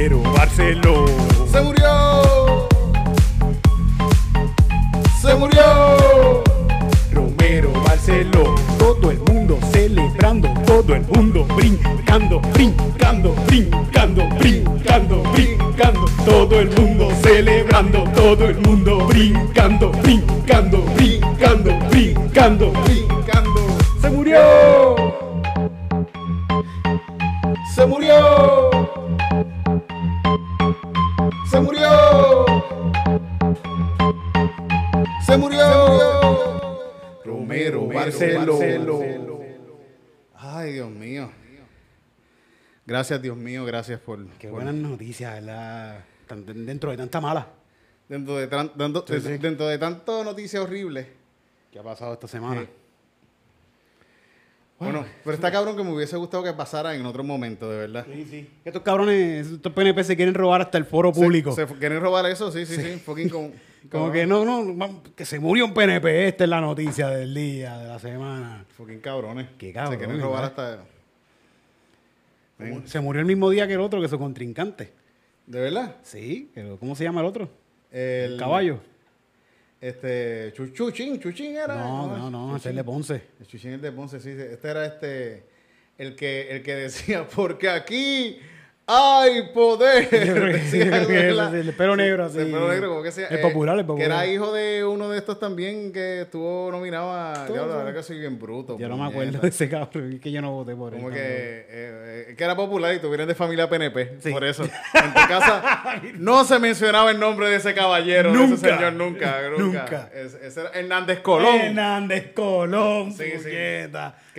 Romero Marcelo. Se murió. Se murió. Romero Marcelo. Todo el mundo celebrando, todo el mundo brincando, brincando, brincando, brincando, brincando. Todo el mundo celebrando, todo el mundo brincando, brincando, brincando, brincando. Brincando. Se murió. Se murió. Se murió. Se murió. Romero Barceló. Ay, Dios mío. Gracias, Dios mío. Gracias por. Qué por- buenas noticias, ¿verdad? Dentro de tanta mala. Dentro de, tran- dentro, Sí, sí. dentro de tanto noticias horribles. ¿Qué ha pasado esta semana? Bueno, pero está cabrón que me hubiese gustado que pasara en otro momento, de verdad. Sí, sí. Estos cabrones, estos PNP se quieren robar hasta el foro público. Se, se quieren robar eso, sí, sí, sí. Fucking con- Como que no, no, que se murió un PNP. Esta es la noticia del día, de la semana. Fucking cabrones. Qué cabrones, Se quieren robar ¿verdad? hasta. Se murió el mismo día que el otro, que su contrincante. ¿De verdad? Sí, pero ¿cómo se llama el otro? El, El caballo. Este. Chu- Chuchín, Chuchín era. No, no, no, ese es el de Ponce. El Chuchín es de Ponce, sí. sí. Este era este. El que, el que decía, porque aquí hay poder. El pelo negro, El pelo negro, como que sea. El popular, el Que era popular. hijo de uno de estos también que estuvo nominado a. La verdad que soy bien bruto. Yo no me acuerdo de ese cabrón, que yo no voté por él. Como que, eh, eh, que era popular y tuvieran de familia PNP. Por eso. En tu casa no se mencionaba el nombre de ese caballero, de ese señor, nunca. Nunca. Nunca. Es- ese era Hernández Colón. Hernández Colón, Sí.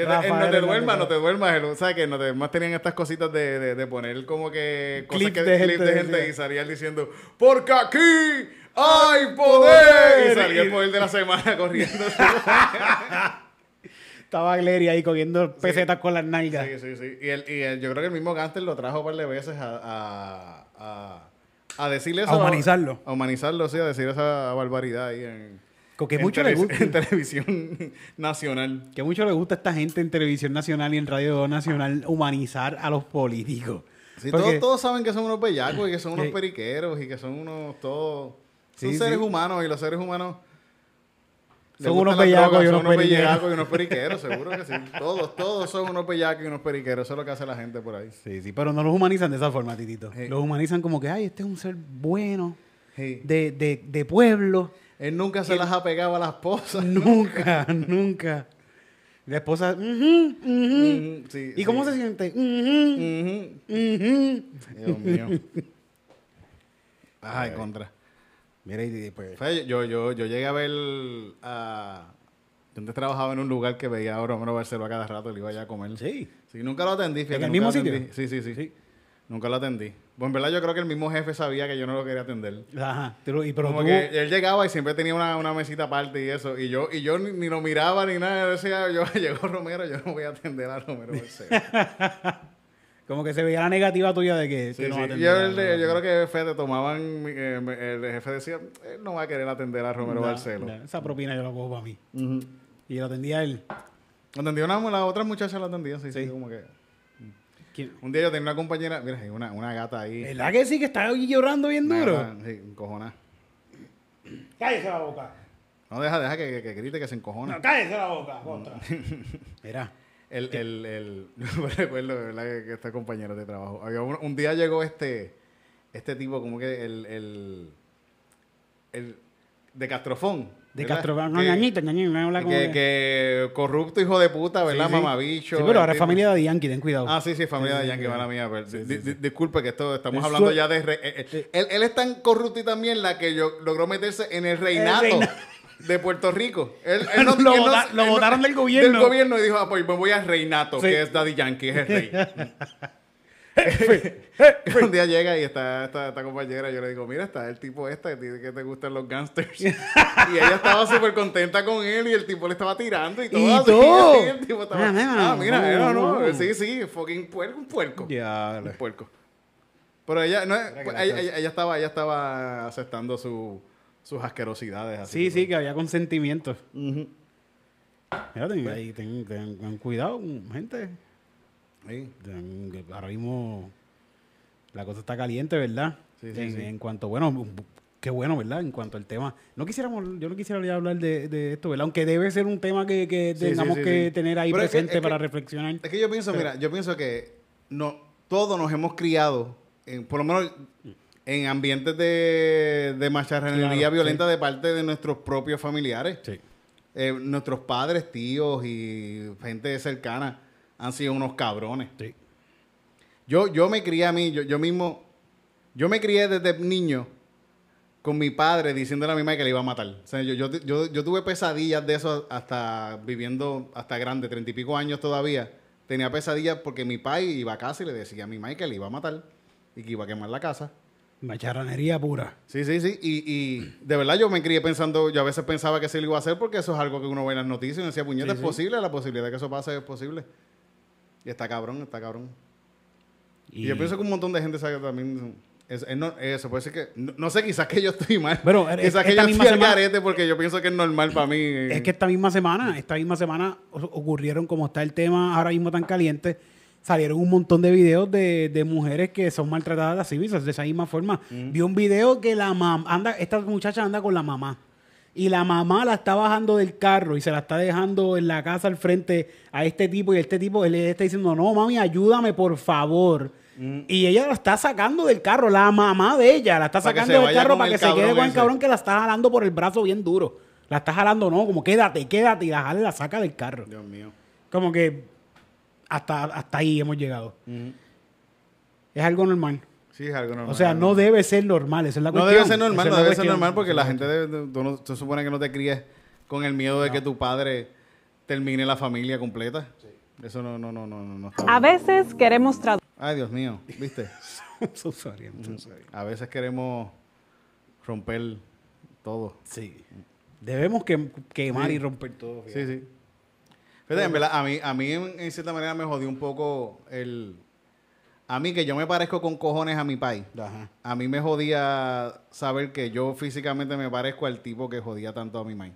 Que te- No te duermas, no te duermas. el- ¿Sabes que No te duermas tenían estas cositas de, de, de poner como que cosas que, de clips gente, de gente y salían diciendo, porque aquí hay poder. Poder. Y salía el poder de la semana corriendo. Estaba Glery ahí cogiendo pesetas con las nalgas. Sí, sí, sí. Y, el, y el- yo creo que el mismo Gánster lo trajo un par de veces a, a, a, a decirle eso. A humanizarlo. A humanizarlo, sí, a decir esa barbaridad ahí en, Que en mucho le gusta. en televisión nacional. Que mucho le gusta a esta gente en televisión nacional y en radio nacional humanizar a los políticos. Sí, Porque- todos, todos saben que son unos bellacos y que son unos periqueros y que son unos todos... Son Sí, seres sí. humanos y los seres humanos... Son unos bellacos y son unos unos periqueros. bellacos y unos periqueros, seguro que sí. Todos, todos son unos bellacos y unos periqueros. Eso es lo que hace la gente por ahí. Sí, sí, pero no los humanizan de esa forma, Titito. Los humanizan como que, ay, este es un ser bueno, de, de, de pueblo. Él nunca se las ha pegado a la esposa. Nunca, nunca. La esposa, "Ujú, ujú". Mm, sí, ¿Y cómo se siente? "Ujú, Ujú. ujú". Dios mío. En contra. Mira, y pues. Yo, yo, yo llegué a ver a. Yo antes trabajaba en un lugar que veía a Romero Barceló a cada rato y le iba allá a comer. Sí. Sí, nunca lo atendí. fíjate, ¿En el mismo sitio? Sí, sí, sí, Sí. Nunca lo atendí. Pues en verdad yo creo que el mismo jefe sabía que yo no lo quería atender. Ajá. Pero, y, pero Como tú- que él llegaba y siempre tenía una, una mesita aparte y eso. Y yo, y yo ni, ni lo miraba ni nada. Yo decía, yo, llegó Romero, yo no voy a atender a Romero como que se veía la negativa tuya de que. Sí, que no sí. Yo, a- el yo creo que Fede tomaban, eh, el jefe decía, él no va a querer atender a Romero no, esa propina yo la cojo para mí. Y lo atendía él. Atendía una, la otra muchacha la atendía, sí, sí, Sí. como que... ¿Quién? Un día yo tenía una compañera, mira, hay una, una gata ahí. ¿Verdad que sí que está llorando bien Una duro? gata, sí, encojonada. Cállese la boca. No, deja, deja que, que, que grite, que se encojona. No, cállese la boca. Contra. Mira. El, el, el, yo recuerdo, de ¿verdad? Que, que este compañero de trabajo. Había un, un día llegó este, este tipo, como que el, el, el de Castrofón. De ¿verdad? Castro. No, ñañito, ñañito. No habla como que, que corrupto hijo de puta, ¿verdad? Sí, sí. Mamabicho. Sí, pero ahora es tipo- familia de Yankee, ten cuidado. Ah, sí, sí, familia de Yankee, mala mía. pero Sí, di- sí, di- sí. Disculpe que esto estamos El hablando ya de... re- eh, eh, él, él es tan corrupto y también la que yo logró meterse en el reinato reina- de Puerto Rico. Él, él no- Lo él no- votaron del gobierno. Del gobierno y dijo, ah, pues me voy al reinato, que es Daddy Yankee, es el rey. un día llega y está esta, esta compañera, yo le digo, mira, está el tipo este que dice que te gustan los gangsters. y ella estaba súper contenta con él y el tipo le estaba tirando y todo. ¿Y así, todo? así, el tipo estaba, Ah, ah, mira, no, no, sí, sí, fucking puerco, un puerco. Ya, Un puerco. Pero ella, no, pues, la ella, ella- ella estaba, ella estaba aceptando su, sus asquerosidades. Así Sí, sí, que había consentimiento. Ujú. Mira, ten, ahí, ten- ten- ten cuidado, gente. Sí. Ahora mismo la cosa está caliente, ¿verdad? Sí, sí, en, sí. en cuanto, bueno, qué bueno, ¿verdad? En cuanto al tema. No quisiéramos, yo no quisiera hablar de, de esto, ¿verdad? Aunque debe ser un tema que, que tengamos que tener ahí Pero es que- presente que- para reflexionar. Es que yo pienso, mira, yo pienso que no, todos nos hemos criado, en- por lo menos en ambientes de, de macharranería Claro, violenta de parte de nuestros propios familiares. Sí. Eh, nuestros padres, tíos y gente cercana han sido unos cabrones. Sí. Yo, yo me crié a mí, yo, yo mismo, yo me crié desde niño con mi padre diciéndole a mi madre que le iba a matar. O sea, yo, yo, yo, yo tuve pesadillas de eso hasta viviendo hasta grande, treinta y pico años todavía. Tenía pesadillas porque mi padre iba a casa y le decía a mi madre que le iba a matar y que iba a quemar la casa. Macharranería pura. Sí, sí, sí. Y, y de verdad yo me crié pensando, yo a veces pensaba que sí lo iba a hacer porque eso es algo que uno ve en las noticias y decía, puñeta, Sí, es sí. posible, la posibilidad de que eso pase es posible. Y está cabrón, está cabrón. Y, yo pienso que un montón de gente sabe que también. Es, es no- eso puede ser que. No, no sé, quizás que yo estoy mal. Pero, es- quizás que esta yo misma estoy al garete porque yo pienso que es normal para mí. Es que esta misma semana, esta misma semana ocurrieron, como está el tema ahora mismo tan caliente, salieron un montón de videos de, de mujeres que son maltratadas así, de esa misma forma. Vi un video que la mamá, anda, esta muchacha anda con la mamá. Y la mamá la está bajando del carro y se la está dejando en la casa al frente a este tipo. Y este tipo él le está diciendo, no, mami, ayúdame, por favor. Y ella la está sacando del carro, la mamá de ella la está Para sacando del carro para que se quede con el cabrón que la está jalando por el brazo bien duro. La está jalando, no, como quédate, quédate, y la jala y la saca del carro. Dios mío. Como que hasta, hasta ahí hemos llegado. Es algo normal. Sí, es algo normal. O sea, no debe ser normal, esa es la No cuestión. debe ser normal, Esa no debe ser normal porque la gente debe, de- tú no- se supone que no te críes con el miedo de que tu padre termine la familia completa. Eso no, no, no, no, no, no está A bien. veces queremos traducir. Ay, Dios mío, ¿viste? I'm so sorry, I'm so sorry. A veces queremos romper todo. Sí. Debemos que, quemar Sí. y romper todo. Sí, fíjate. sí. Fíjate, en verdad, a mí, a mí en, en cierta manera me jodió un poco el... A mí que yo me parezco con cojones a mi país. Ajá. A mí me jodía saber que yo físicamente me parezco al tipo que jodía tanto a mi maíz.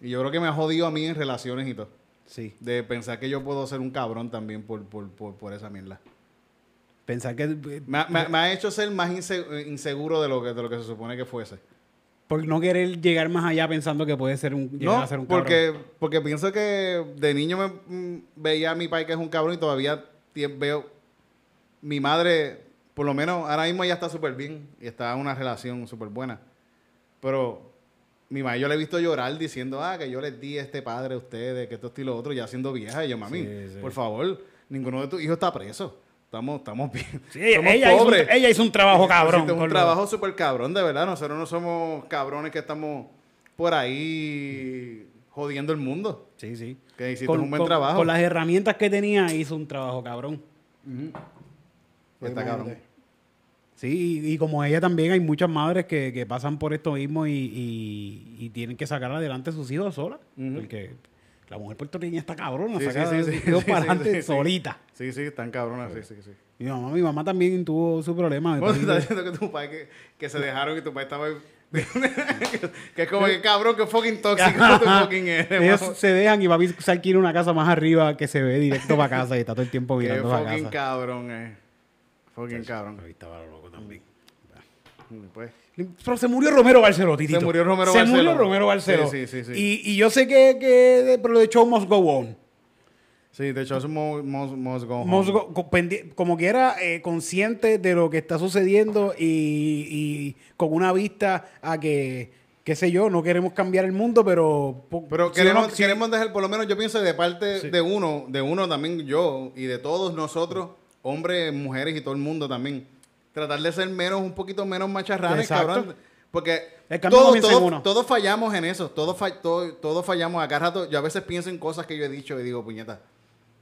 Y yo creo que me ha jodido a mí en relaciones y todo. Sí. De pensar que yo puedo ser un cabrón también por, por, por, por esa mierda. Pensar que... eh, Me, ha- me ha- me ha hecho ser más inse- inseguro de lo, que, de lo que se supone que fuese. Por no querer llegar más allá pensando que puede ser un... llegar No, a ser un cabrón. porque, porque pienso que de niño me mm, veía a mi pai que es un cabrón y todavía veo mi madre, por lo menos ahora mismo ella está súper bien y está en una relación súper buena. Pero mi madre yo le he visto llorar diciendo, ah, que yo les di este padre a ustedes, que esto y lo otro, ya siendo vieja. Y yo, mami, Sí, sí. por favor, ninguno de tus hijos está preso. estamos, estamos bien. Sí, ella, somos ella hizo un, pobres. ella hizo un trabajo cabrón. Con un trabajo súper cabrón, de verdad. Nosotros no somos cabrones que estamos por ahí jodiendo el mundo. Sí, sí. Que hiciste un buen trabajo. Con las herramientas que tenía, hizo un trabajo cabrón. Está cabrón. Sí, y, como ella también hay muchas madres que, que pasan por esto mismo y, y- y tienen que sacar adelante a sus hijos solas. Porque la mujer puertorriqueña está cabrona, Sí, saca sí, sus hijos para adelante solita. Sí, sí, están cabronas, sí, sí, sí. Mi mamá, mi mamá también tuvo su problema. Bueno, estás diciendo que tu que, que se dejaron y tu padre estaba que es como que cabrón, que fucking tóxico tu fucking eres. Ellos se dejan y papi se alquila una casa más arriba que se ve directo para casa y está todo el tiempo Qué mirando para fucking casa. cabrón, eh. Fucking cabrón. Ahí estaba loco también. Pues, Pero se murió Romero Barceló, Titito. Se murió Romero Se Barceló. murió Romero Barceló. Sí, sí, sí. Y, y yo sé que, que pero de show must go on. sí, de hecho, es mos- mos go. Must go- como quiera, eh, consciente de lo que está sucediendo y, y con una vista a que, qué sé yo, no queremos cambiar el mundo, pero... Pero queremos, si- queremos dejar, por lo menos yo pienso de parte de uno, de uno también yo y de todos nosotros, hombres, mujeres y todo el mundo también, tratar de ser menos, un poquito menos macharranes, Exacto. cabrón. Porque todos, todos fallamos en eso, todos, fa- todos, todos fallamos. Acá rato, yo a veces pienso en cosas que yo he dicho y digo, puñeta.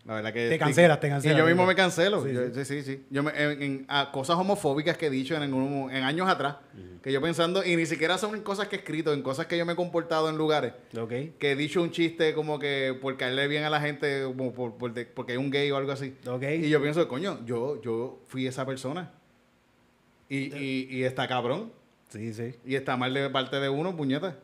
La verdad que Te cancelas, te cancelas. Y yo mismo me cancelo. Sí, Yo- sí, sí, sí. Yo me- en, en- a cosas homofóbicas que he dicho en, algún- en años atrás, que yo pensando, y ni siquiera son en cosas que he escrito, en cosas que yo me he comportado en lugares Ok. que he dicho un chiste como que por caerle bien a la gente, como por, por de- porque hay un gay o algo así. Ok. Y yo pienso, coño, yo, yo fui esa persona. Y, y, y está cabrón. Sí, sí. Y está mal de parte de uno, puñeta.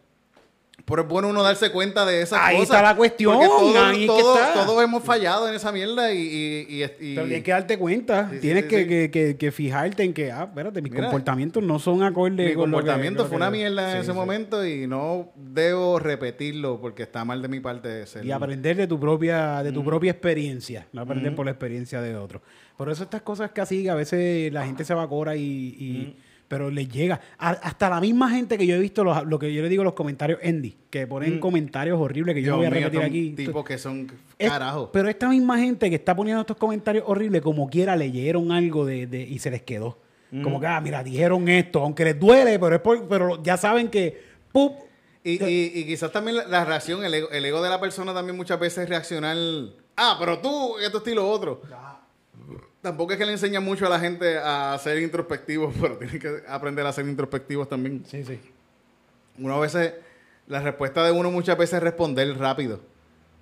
Pero es bueno uno darse cuenta de esas Ahí cosas. está la cuestión, todos, ahí todos- está. todos hemos fallado en esa mierda y... y, y- y- Pero tienes que darte cuenta. Sí, tienes sí, que, sí. Que, que- que fijarte en que, ah, espérate, mis Mira, comportamientos no son acordes mi con comportamiento lo fue una mierda en ese momento y no debo repetirlo porque está mal de mi parte. Ser, Y aprender de tu propia, de tu propia experiencia, no aprender por la experiencia de otro. Por eso estas cosas que así, que a veces la gente se evacora y, y- pero les llega. A- hasta la misma gente que yo he visto, los- lo que yo le digo los comentarios Andy, que ponen comentarios horribles que yo voy a mío, repetir aquí. tipos que son Es- carajo. pero esta misma gente que está poniendo estos comentarios horribles, como quiera, leyeron algo de, de- y se les quedó. Como que, ah, mira, dijeron esto, aunque les duele, pero es por- pero ya saben que, ¡pup! Y, y, y quizás también la, la reacción, el ego, el ego de la persona también muchas veces es reaccionar. Ah, pero tú, esto estilo otro. Tampoco es que le enseña mucho a la gente a ser introspectivos, pero tienen que aprender a ser introspectivos también. Sí, sí. Uno a veces, la respuesta de uno muchas veces es responder rápido.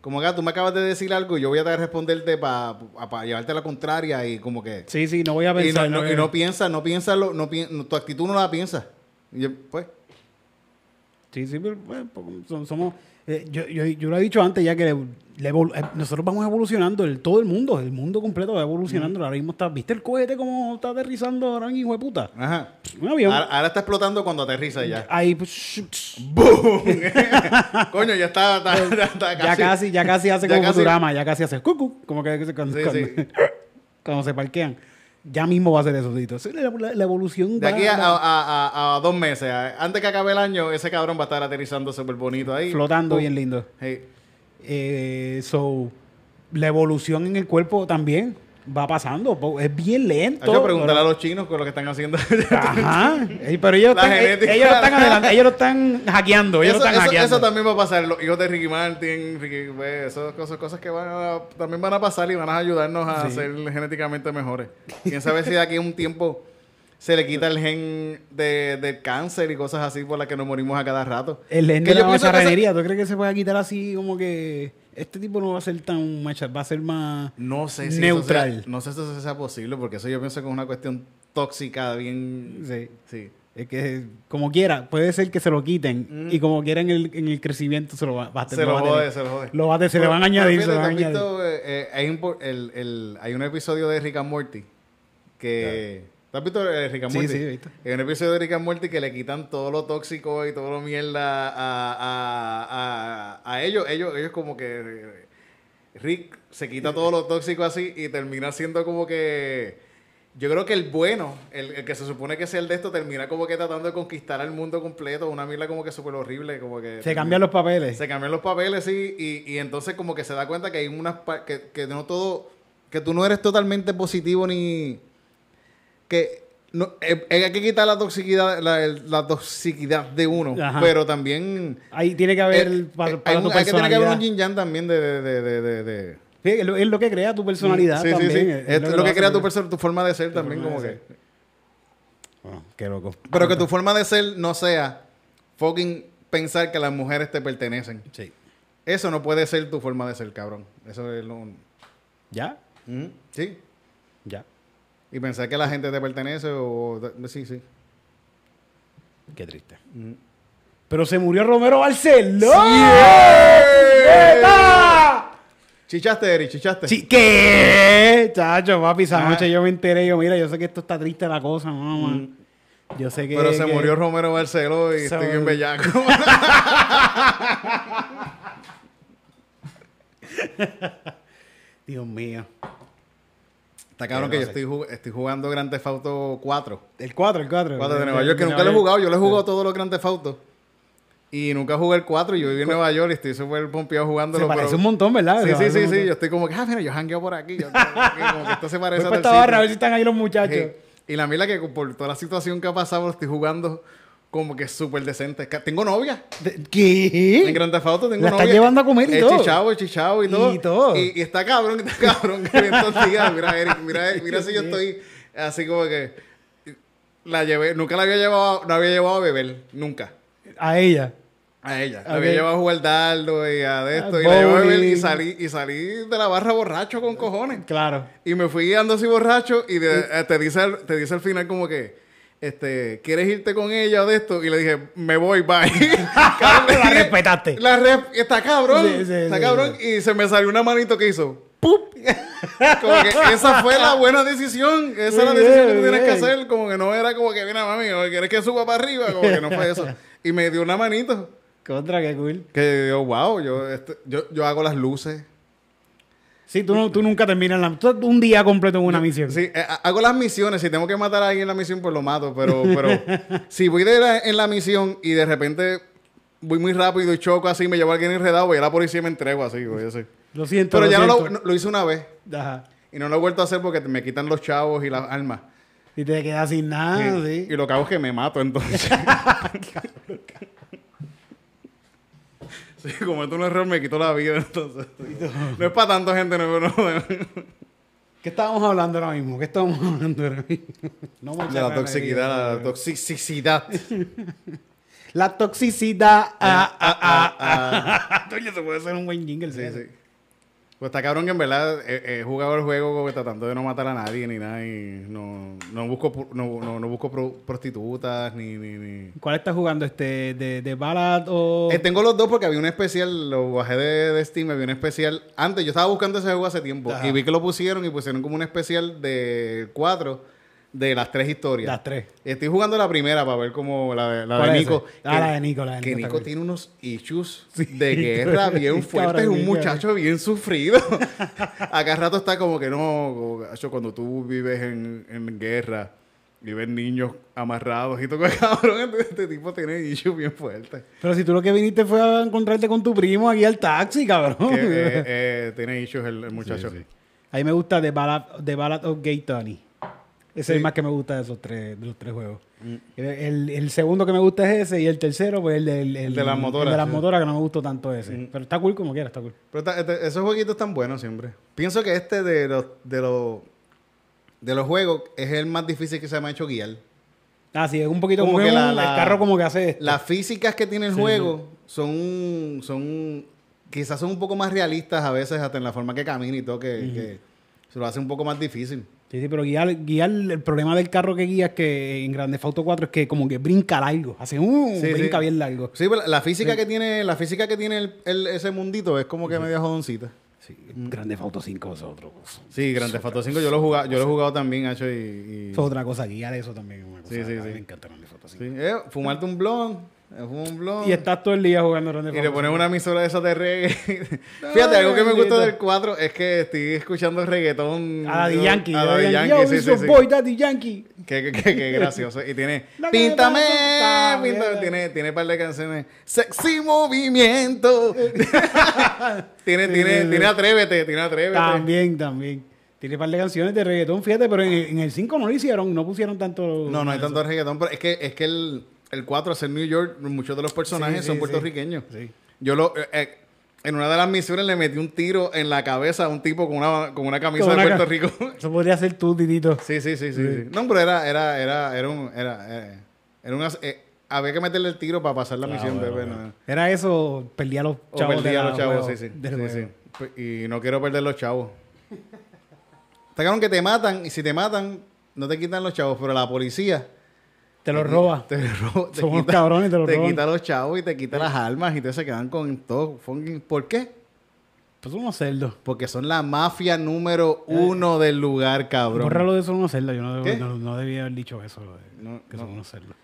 Como que ah, tú me acabas de decir algo y yo voy a responderte para llevarte a la contraria y como que... Sí, sí, no voy a Y pensar. no, no- y no piensa, no piensa, lo, no pi- tu actitud no la piensa. Y pues, Sí, sí, pero pues, som- somos. Eh, yo, yo, yo lo he dicho antes ya que le- le evol- eh, nosotros vamos evolucionando, el, todo el mundo, el mundo completo va evolucionando. Ahora mismo está, ¿viste el cohete cómo está aterrizando ahora hijo de puta? ajá. Un avión. Ahora, ahora está explotando cuando aterriza ya. Ahí, pues, ¡Boom! Coño, ya está, está- está- está ya casi, ya casi hace ya como casi- Futurama, ya casi hace cucu, como que Sí, cuando, sí. cuando se parquean. Ya mismo va a ser eso, Tito. La, evolución De va- aquí a, va a- a- a dos meses, antes que acabe el año, ese cabrón va a estar aterrizando súper bonito ahí. flotando bien lindo. Hey. Eh, so, la evolución en el cuerpo también va pasando. Es bien lento. Hacho, pregúntale a pero- los chinos con lo que están haciendo. Ajá. Pero ellos, La están, eh, ellos lo están ellos lo están hackeando. Ellos eso, lo están eso- hackeando. eso también va a pasar. Los hijos de Ricky Martin, Ricky, pues, esas cosas, cosas que van a- también van a pasar y van a ayudarnos a Sí. ser genéticamente mejores. Quién sabe si de aquí a un tiempo se le quita el gen de, del cáncer y cosas así por las que nos morimos a cada rato. El gen Que de la que esa- macharranería, ¿tú crees que se puede quitar así como que este tipo no va a ser tan macha, va a ser más No sé si neutral? Eso sea, no sé si eso sea posible, porque eso yo pienso que es una cuestión tóxica, bien. Sí. Sí. Es que como quiera, puede ser que se lo quiten y como quiera en el, en el crecimiento se lo va, a Mm. Se lo jode, tener. se lo jode. Lo va a tener, se le Pero- van a añadir, fíjate, le van a ¿te has añadir. visto, eh, eh, hay, un, el, el- hay un episodio de Rick and Morty que... ¿Te has visto eh, Rick and Sí, Morty? sí, he visto. Hay un episodio de Rick and Morty que le quitan todo lo tóxico y todo lo mierda a, a, a, a ellos. ellos. Ellos como que... Rick se quita todo lo tóxico así y termina siendo como que... Yo creo que el bueno, el, el que se supone que es el de esto, termina como que tratando de conquistar al mundo completo. Una mierda como que súper horrible. Como que Se cambian los papeles. se cambian los papeles, sí, y, y entonces como que se da cuenta que hay unas que, que no todo, que tú no eres totalmente positivo ni... Que no, eh, hay que quitar la toxicidad, la, toxicidad de uno, Ajá. pero también... Ahí tiene que haber eh, para, eh, para hay, tu un- hay que tener que haber un yin yang también de... de, de, de, Sí, es, lo, es lo que crea tu personalidad Sí, sí, también. sí. Es Es lo, lo que crea tu, que- perso- tu forma de ser también, como que... qué loco. Pero que tu forma de ser no sea fucking pensar que las mujeres te pertenecen. Sí. Eso no puede ser tu forma de ser, cabrón. Eso es lo... ¿Ya? Sí. Ya. Y pensar que la gente te pertenece o... Sí, sí. Qué triste. Ujú. Pero se murió Romero Barceló. ¡Yeah! Chichaste, Eri, chichaste. Sí, ¿Qué? Chacho, papi, esa Ah. noche yo me enteré. Yo, mira, yo sé que esto está triste la cosa, mamá. Yo sé que. Pero se que- murió Romero Barceló y Se estoy bien murió. bellaco. Dios mío. Está cabrón que yo estoy, jug- estoy jugando Grand Theft Auto 4. El 4, el 4. 4 de Nueva York, que nunca lo he jugado. Yo lo he jugado todos los Grand Theft Auto. Y nunca jugué el 4. Yo viví en Nueva York y estoy súper pompeado jugándolo. Se parece pero- un montón, ¿verdad? Sí, sí, sí, sí. Yo estoy como que, ah, mira, yo jangueo por aquí. Yo, aquí, como que esto se parece a esta barra a ver si están ahí los muchachos. Sí. Y la mila que por toda la situación que ha pasado lo estoy jugando como que súper decente. Tengo novia. De- En ¿Qué? Grand Theft Auto tengo La novia. estás llevando a comer y He todo. he chichado y todo. Y todo. Y, y está cabrón, está cabrón. Mira, Eric, mira, mira si yo estoy así como que... La llevé, nunca la había llevado, no había llevado a beber, nunca. A ella. A ella. La había llevado a jugar dardo y a de esto. Ah, y la llevaba a beber y salí, y salí de la barra borracho con cojones. Claro. Y me fui guiando así borracho y de- eh, te, dice al, te dice al final como que, este, ¿quieres irte con ella de esto? Y le dije, me voy, bye. La respetaste. La rep- está cabrón. Sí, sí, está sí, cabrón. Y se me salió una manito que hizo. ¡Pup! Como que esa fue la buena decisión. Esa es la decisión que tú tienes que hacer. Como que no era como que, mira, mami, ¿o ¿quieres que suba para arriba? Como que no fue eso. Y me dio una manito. Contra, qué cool. Que yo, wow, yo, este, yo, yo hago las luces. Sí, tú, no, tú nunca terminas la, tú- un día completo en una misión. Sí, eh, ha- hago las misiones. Si tengo que matar a alguien en la misión, pues lo mato. Pero, pero si voy de la- en la misión y de repente voy muy rápido y choco así, me llevo a alguien enredado, voy a la policía y me entrego así, güey, así. Lo siento. Pero lo ya no lo, siento. no- lo hice una vez Ajá. y no lo he vuelto a hacer porque me quitan los chavos y las armas. Y te quedas sin nada, sí. y lo que hago es que me mato entonces. sí, como esto un error me quitó la vida entonces. No es para tanto gente, no, no, ¿Qué estábamos hablando ahora mismo? ¿Qué estábamos hablando ahora mismo? No de la toxicidad, la toxicidad. La toxicidad. Ah, ah, ah, ah, ah. Oye, se puede hacer un buen jingle. Sí, ¿sí? Pues está cabrón que en verdad he, he jugado el juego tratando de no matar a nadie ni nada y no, no busco no, no, no busco pro- prostitutas ni, ni, ni... ¿Cuál estás jugando? ¿Este de, de Ballad o...? Eh, tengo los dos porque había un especial, lo bajé de, de Steam, había un especial. Antes yo estaba buscando ese juego hace tiempo Ajá. y vi que lo pusieron y pusieron como un especial de cuatro de las tres historias. Las tres. Estoy jugando la primera para ver cómo la de, la ¿Cuál de es Nico. Ah, la de Nico, la de Que Nico está Nico tiene unos issues Sí. de guerra bien fuertes. Es un muchacho bien sufrido. Acá rato está como que no, como que, "Acho, cuando tú vives en, en guerra y ves niños amarrados y todo, cabrón, este, este tipo tiene issues bien fuertes. Pero si tú lo que viniste fue a encontrarte con tu primo aquí al taxi, cabrón. Que, eh, eh, tiene issues el, el muchacho. Sí, sí. A mí me gusta The Ballad, The Ballad of Gay Tony. Ese es Sí. el más que me gusta de esos tres, de los tres juegos. El, el- el segundo que me gusta es ese y el tercero, pues el, del- el, El de las motoras, de las sí. motoras, que no me gustó tanto ese. Pero está cool como quiera, está cool. Pero está- este- esos jueguitos están buenos siempre. Pienso que este de los, de los, de los juegos es el más difícil que se me ha hecho guiar. Ah, sí, es un poquito Como como, que que la- un- la- el carro como que hace esto. Las físicas que tiene el juego son, son, quizás son un poco más realistas a veces, hasta en la forma que camina y todo, que, que se lo hace un poco más difícil. Sí, sí, pero guiar, guiar, el problema del carro que guía es que en Grande Auto 4 es que como que brinca largo. Hace un Sí, brinca sí. bien largo. Sí, pero la física que tiene, la física que tiene el- el- ese mundito es como que media jodoncita. Sí, Grande Auto 5 es otro. Sí, Grand Theft Auto 5 yo lo he jugado, yo lo he jugado también, Hacho, y, y- Es otra cosa, guiar eso también es una cosa. Sí, sí, sí. Me encanta Grande Auto 5. sí, eh, fumarte un blond, fuma un blond. Y estás todo el día jugando Grande Y le pones 5. una emisora de esas de reggae. Fíjate, algo que me gusta del 4 es que estoy escuchando reggaetón. A Daddy Yankee. A Daddy. Yankee, sí, sí, sí. boy, Daddy Yankee. Qué, qué- qué- qué gracioso. Y tiene Píntame. Tiene, tiene un par de canciones. Sexy movimiento. tiene, tiene, tiene Atrévete, tiene Atrévete. También, también. Tiene un par de canciones de reggaetón, fíjate, pero en, el 5 no lo hicieron, no pusieron tanto. No, no hay tanto reggaetón, pero es que, es que el, el 4 es en New York, muchos de los personajes Sí, son sí. puertorriqueños. Sí. Yo lo, eh, eh, en una de las misiones le metí un tiro en la cabeza a un tipo con una, con una camisa Con de Puerto Rico. Eso podría ser tú, Titito. sí, sí, sí, sí. No, pero era, era, era, era un, era, eh, era una, había que meterle el tiro para pasar la misión, Ah, bueno, bebé, bueno. no. Era eso, perdía los O chavos. perdí de a los chavos, sí, sí. Y no quiero perder los chavos. Está claro que te matan, y si te matan, no te quitan los chavos, pero la policía Te lo roba. te, ro- te Son unos quita, cabrones, te lo roban. quita los chavos y te quita las armas y te se quedan con todo. ¿Por qué? Pues son unos cerdos. Porque son la mafia número uno del lugar, cabrón. Bórralo de son unos cerdos. Yo no, no debía haber dicho eso. lo de- No, que son unos cerdos.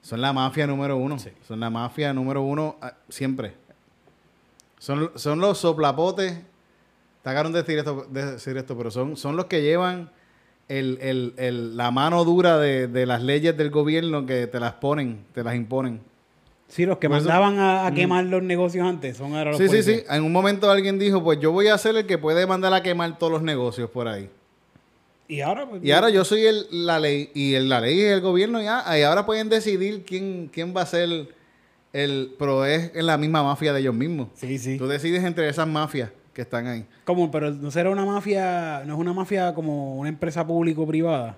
Son la mafia número uno. Sí. Son la mafia número uno ah, siempre. Son, son los soplapotes. Está caro de decir esto, de decir esto, pero son, son los que llevan el, el- el- la mano dura de, de las leyes del gobierno que te las ponen, te las imponen. Sí, los que eso- mandaban a, a quemar los negocios antes son ahora los Sí, sí, sí. En un momento alguien dijo, pues yo voy a ser el que puede mandar a quemar todos los negocios por ahí. Y ahora, pues, Y ahora yo soy el, la ley, y el- la ley es el gobierno, ya, y ahora pueden decidir quién, quién va a ser el, el- pero es en la misma mafia de ellos mismos. Sí, sí. Tú decides entre esas mafias que están ahí. Como, pero no será una mafia, no es una mafia como una empresa público-privada.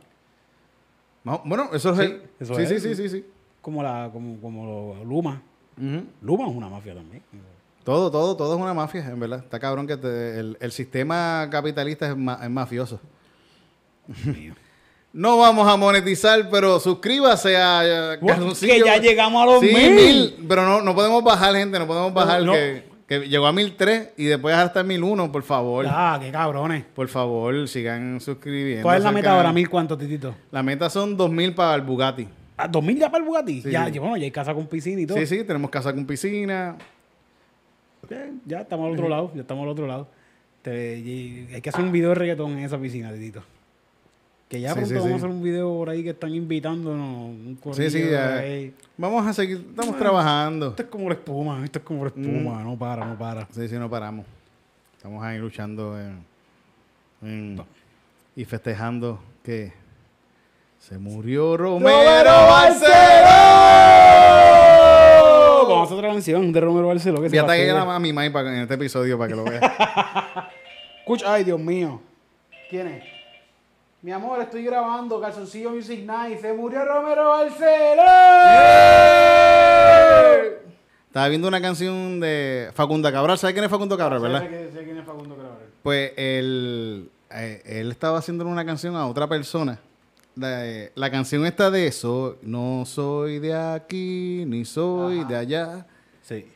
No, Bueno, eso es Sí, el- eso sí, es. sí, sí, sí, sí. Como la, como, como lo- Luma. Ujú. Luma es una mafia también. Todo, todo, todo es una mafia, en verdad. Está cabrón que te- el, el sistema capitalista es, ma- es mafioso. mío. No vamos a monetizar, pero suscríbase a, a que ya llegamos a los Sí, mil. mil, pero no, no podemos bajar, gente, no podemos bajar. no. Que, que llegó a mil tres y después hasta mil uno, por favor. Ah, qué cabrones. Por favor, sigan suscribiendo. ¿Cuál es la meta ahora? ¿Mil cuántos, Titito? La meta son dos mil para el Bugatti. Ah, ¿Dos mil ya para el Bugatti? Sí, ya, bueno, ya hay casa con piscina y todo. Sí, sí, tenemos casa con piscina. Bien, ya estamos al otro lado, ya estamos al otro lado. Te- hay que hacer un video de reggaetón en esa piscina, Titito. Que ya Sí, pronto sí, vamos sí. a hacer un video por ahí que están invitándonos. Un Sí, sí, ya. Vamos a seguir, estamos trabajando. Esto es como la espuma, esto es como la Mm. espuma, no para, no para. Sí, sí, no paramos. Estamos ahí luchando en- en- y festejando que se murió Romero Barceló. Vamos a hacer otra canción de Romero Barceló. Que Ya está que a mi mãe en este episodio para que lo vea. Escucha, ay, Dios mío. ¿Quién es? Mi amor, estoy grabando Calzoncillo Music Night. Se murió Romero Barceló. Estaba viendo una canción de Facunda Cabral. ¿Sabes quién es Facundo Cabral, verdad? Sé quién es Facundo Cabral. Pues él, eh, él estaba haciendo una canción a otra persona. La, eh, la canción está de eso. No soy de aquí, ni soy de allá. Sí.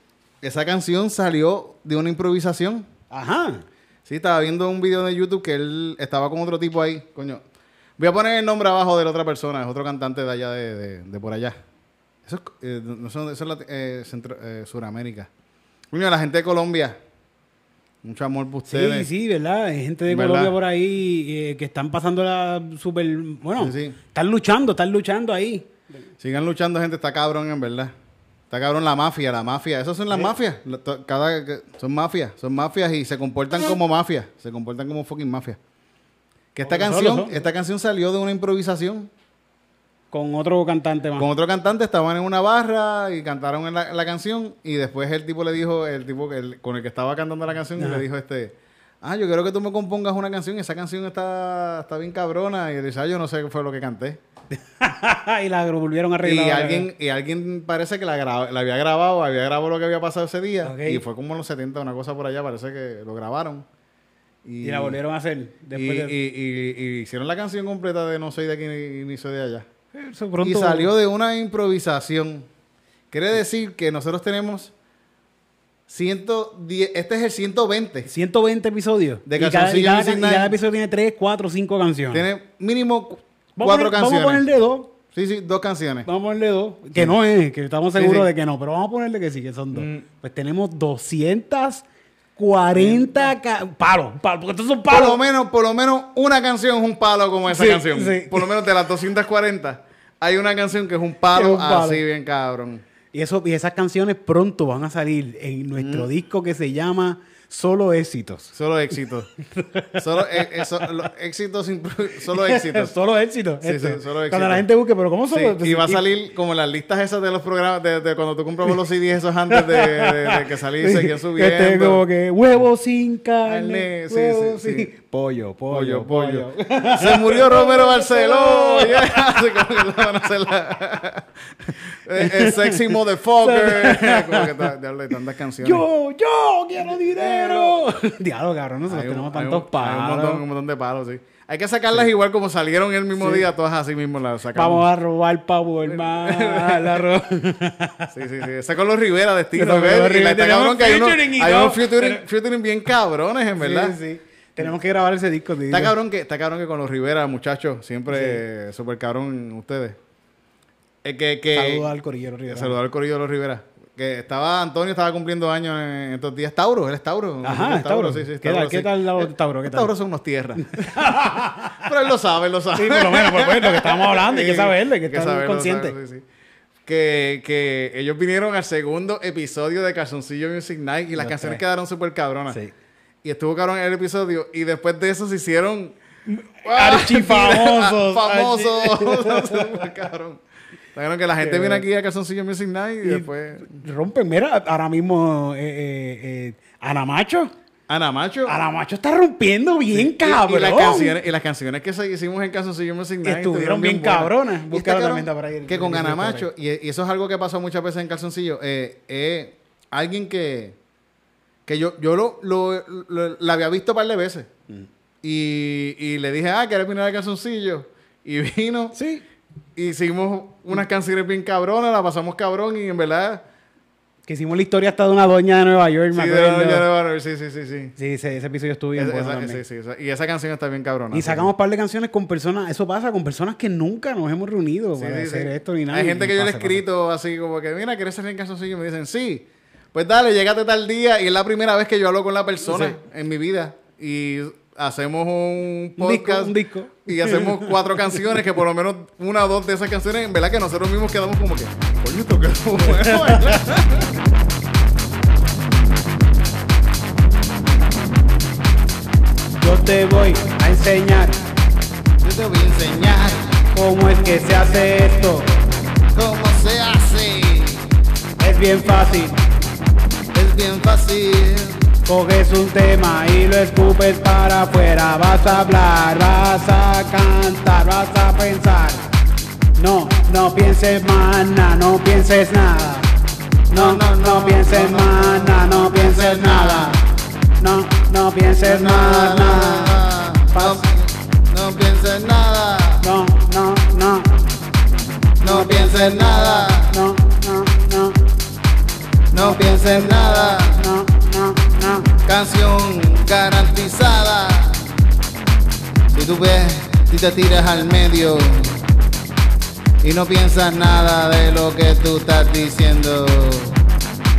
Esa canción salió de una improvisación. Ajá. Sí, estaba viendo un video de YouTube que él estaba con otro tipo ahí. Coño. Voy a poner el nombre abajo de la otra persona. Es otro cantante de allá, de, de- de por allá. Eso es, eh, no son- eso es eh, Centro- eh, Suramérica. Coño, la gente de Colombia. Mucho amor por Sí, ustedes. sí, ¿verdad? Hay gente de ¿Verdad? Colombia por ahí eh, que están pasándola súper... Bueno, Sí, sí. están luchando, están luchando ahí. Sigan luchando, gente. Está cabrón, en verdad. Está cabrón la mafia, la mafia. Esas son las mafias. Cada, que- son mafias. Son mafias y se comportan como mafias. Se comportan como fucking mafias. Que esta canción, esta canción salió de una improvisación. Con otro cantante más. Con otro cantante estaban en una barra y cantaron la, la canción y después el tipo le dijo, el tipo que el- con el que estaba cantando la canción, le dijo este, ah, yo quiero que tú me compongas una canción, esa canción está, está bien cabrona y él dice, ah, yo no sé qué fue lo que canté. y la volvieron a arreglar. Y alguien, y alguien parece que la, gra- la había grabado, había grabado lo que había pasado ese día y fue como en los 70, una cosa por allá, parece que lo grabaron. Y la volvieron a hacer. y, de... y- y- y hicieron la canción completa de No soy de aquí ni, ni soy de allá. Eso pronto- Y salió de una improvisación. Quiere decir que nosotros tenemos 110, este es el 120. 120 episodios. De y, cada, y, cada, y cada episodio tiene 3, 4, 5 canciones. Tiene mínimo cu- Vamos a cuatro poner- canciones. Vamos a ponerle dos. Sí, sí, dos canciones. Vamos a ponerle dos. Que no es, que estamos seguros sí. de que no, pero vamos a ponerle que sí, que son dos. Mm. Pues tenemos 240 ca- palos, palos, porque estos son Por lo palos. menos, por lo menos una canción es un palo como esa Sí, canción. sí. Por lo menos de las 240 hay una canción que es un palo, Que es un palo. así bien cabrón. Y, eso, y esas canciones pronto van a salir en nuestro disco que se llama Solo éxitos. Solo éxitos. solo eh, eh, so- éxitos, solo éxitos. solo éxitos. Sí, sí, solo Cuando éxitos. la gente busque, pero ¿cómo Sí, solo? y va a salir como las listas esas de los programas, de, de cuando tú comprabas los CDs esos antes de, de- de que salí y seguían subiendo. Este, como que huevos sin carne, Carne, sí, sí, sí. sin- pollo, Pollo, pollo. pollo. Se murió Romero Barceló. Yeah. El, el sexy motherfucker. como que ta- diablo, hay tantas canciones. Yo, yo quiero dinero. Diablo, cabrón, nosotros tenemos tantos un- hay palos. Un montón, un montón de palos, sí. Hay que sacarlas igual como salieron el mismo día, todas así mismo las sacamos. Vamos a robar la ro- Sí, sí, sí. Esa con los Rivera de estilo. Y la está cabrón que hay unos, hay todo. unos featuring, featuring bien cabrones, en verdad. Sí, sí. Tenemos que grabar ese disco. Está cabrón que, está cabrón que con los Rivera, muchachos, siempre súper cabrón ustedes. Es que, que Saludos al corillero Rivera. saludar al corillo de los Rivera. Que estaba, Antonio estaba cumpliendo años en estos días. Tauro, él es Tauro. Ajá, es Tauro. Sí, sí, ¿Qué tal- Tauro, qué sí. tal la- Eh, Tauro? ¿Qué tal? Tauro son unos tierras. Pero él lo sabe, él lo sabe. Sí, por lo menos, por lo que estamos hablando, hay que hay que estar saberlo, consciente. saberlo, sí, sí. Que, que ellos vinieron al segundo episodio de Calzoncillo Music Night y las canciones quedaron súper cabronas. Sí. Y estuvo cabrón el episodio. Y después de eso se hicieron. Archifamosos. Famosos. Cabrón. Cabrón que la gente viene aquí a Calzoncillo Music Night y, Y- después. Rompen, mira, ahora mismo eh, eh, eh, Ana Macho. Ana Macho. Ana Macho está rompiendo bien, Y- cabrón. Y, las canciones, y las canciones que hicimos en Calzoncillo Music Night Estuvieron bien buenas. cabronas. Búscalo está cabrón por ahí, Que con Ana Macho, y, y eso es algo que pasó muchas veces en Calzoncillo, eh, eh, alguien que, que yo, yo lo, lo, lo- la había visto un par de veces. Mm. Y, y le dije, ah, ¿quieres venir a Calzoncillo? Y vino. Sí. Hicimos unas canciones bien cabronas, la pasamos cabrón y en verdad... Que hicimos la historia hasta de una doña de Nueva York, Sí, me de la acuerdo. Doña de Barber, sí, sí, sí, sí. Sí, ese, ese episodio estuvo bien bueno esa- sí, sí, esa- y esa canción está bien cabrona. Y sacamos un par de canciones con personas, eso pasa con personas que nunca nos hemos reunido Sí, para sí, hacer esto ni nada. Hay gente que yo le he escrito así como que, mira, ¿quieres salir en calzoncillo? Y me dicen, sí. Pues dale, llégate tal día. Y es la primera vez que yo hablo con la persona Sí. en mi vida. Y hacemos un Un disco, podcast. un disco. Y hacemos cuatro canciones que por lo menos una o dos de esas canciones, en verdad que nosotros mismos quedamos como que, coño, ¿verdad? Yo te voy a enseñar Yo te voy a enseñar cómo es que se hace esto. cómo se hace. Es bien fácil. Es bien fácil. Coges un tema y lo escupes para afuera. Vas a hablar, vas a cantar, vas a pensar. No, no pienses nada, no pienses nada. No, no, no pienses nada, no pienses nada. No, no pienses. No, no pienses nada. No, no, no, No pienses nada. Nada. no, no, no. Canción garantizada. Si tú ves, si te tiras al medio y no piensas nada de lo que tú estás diciendo,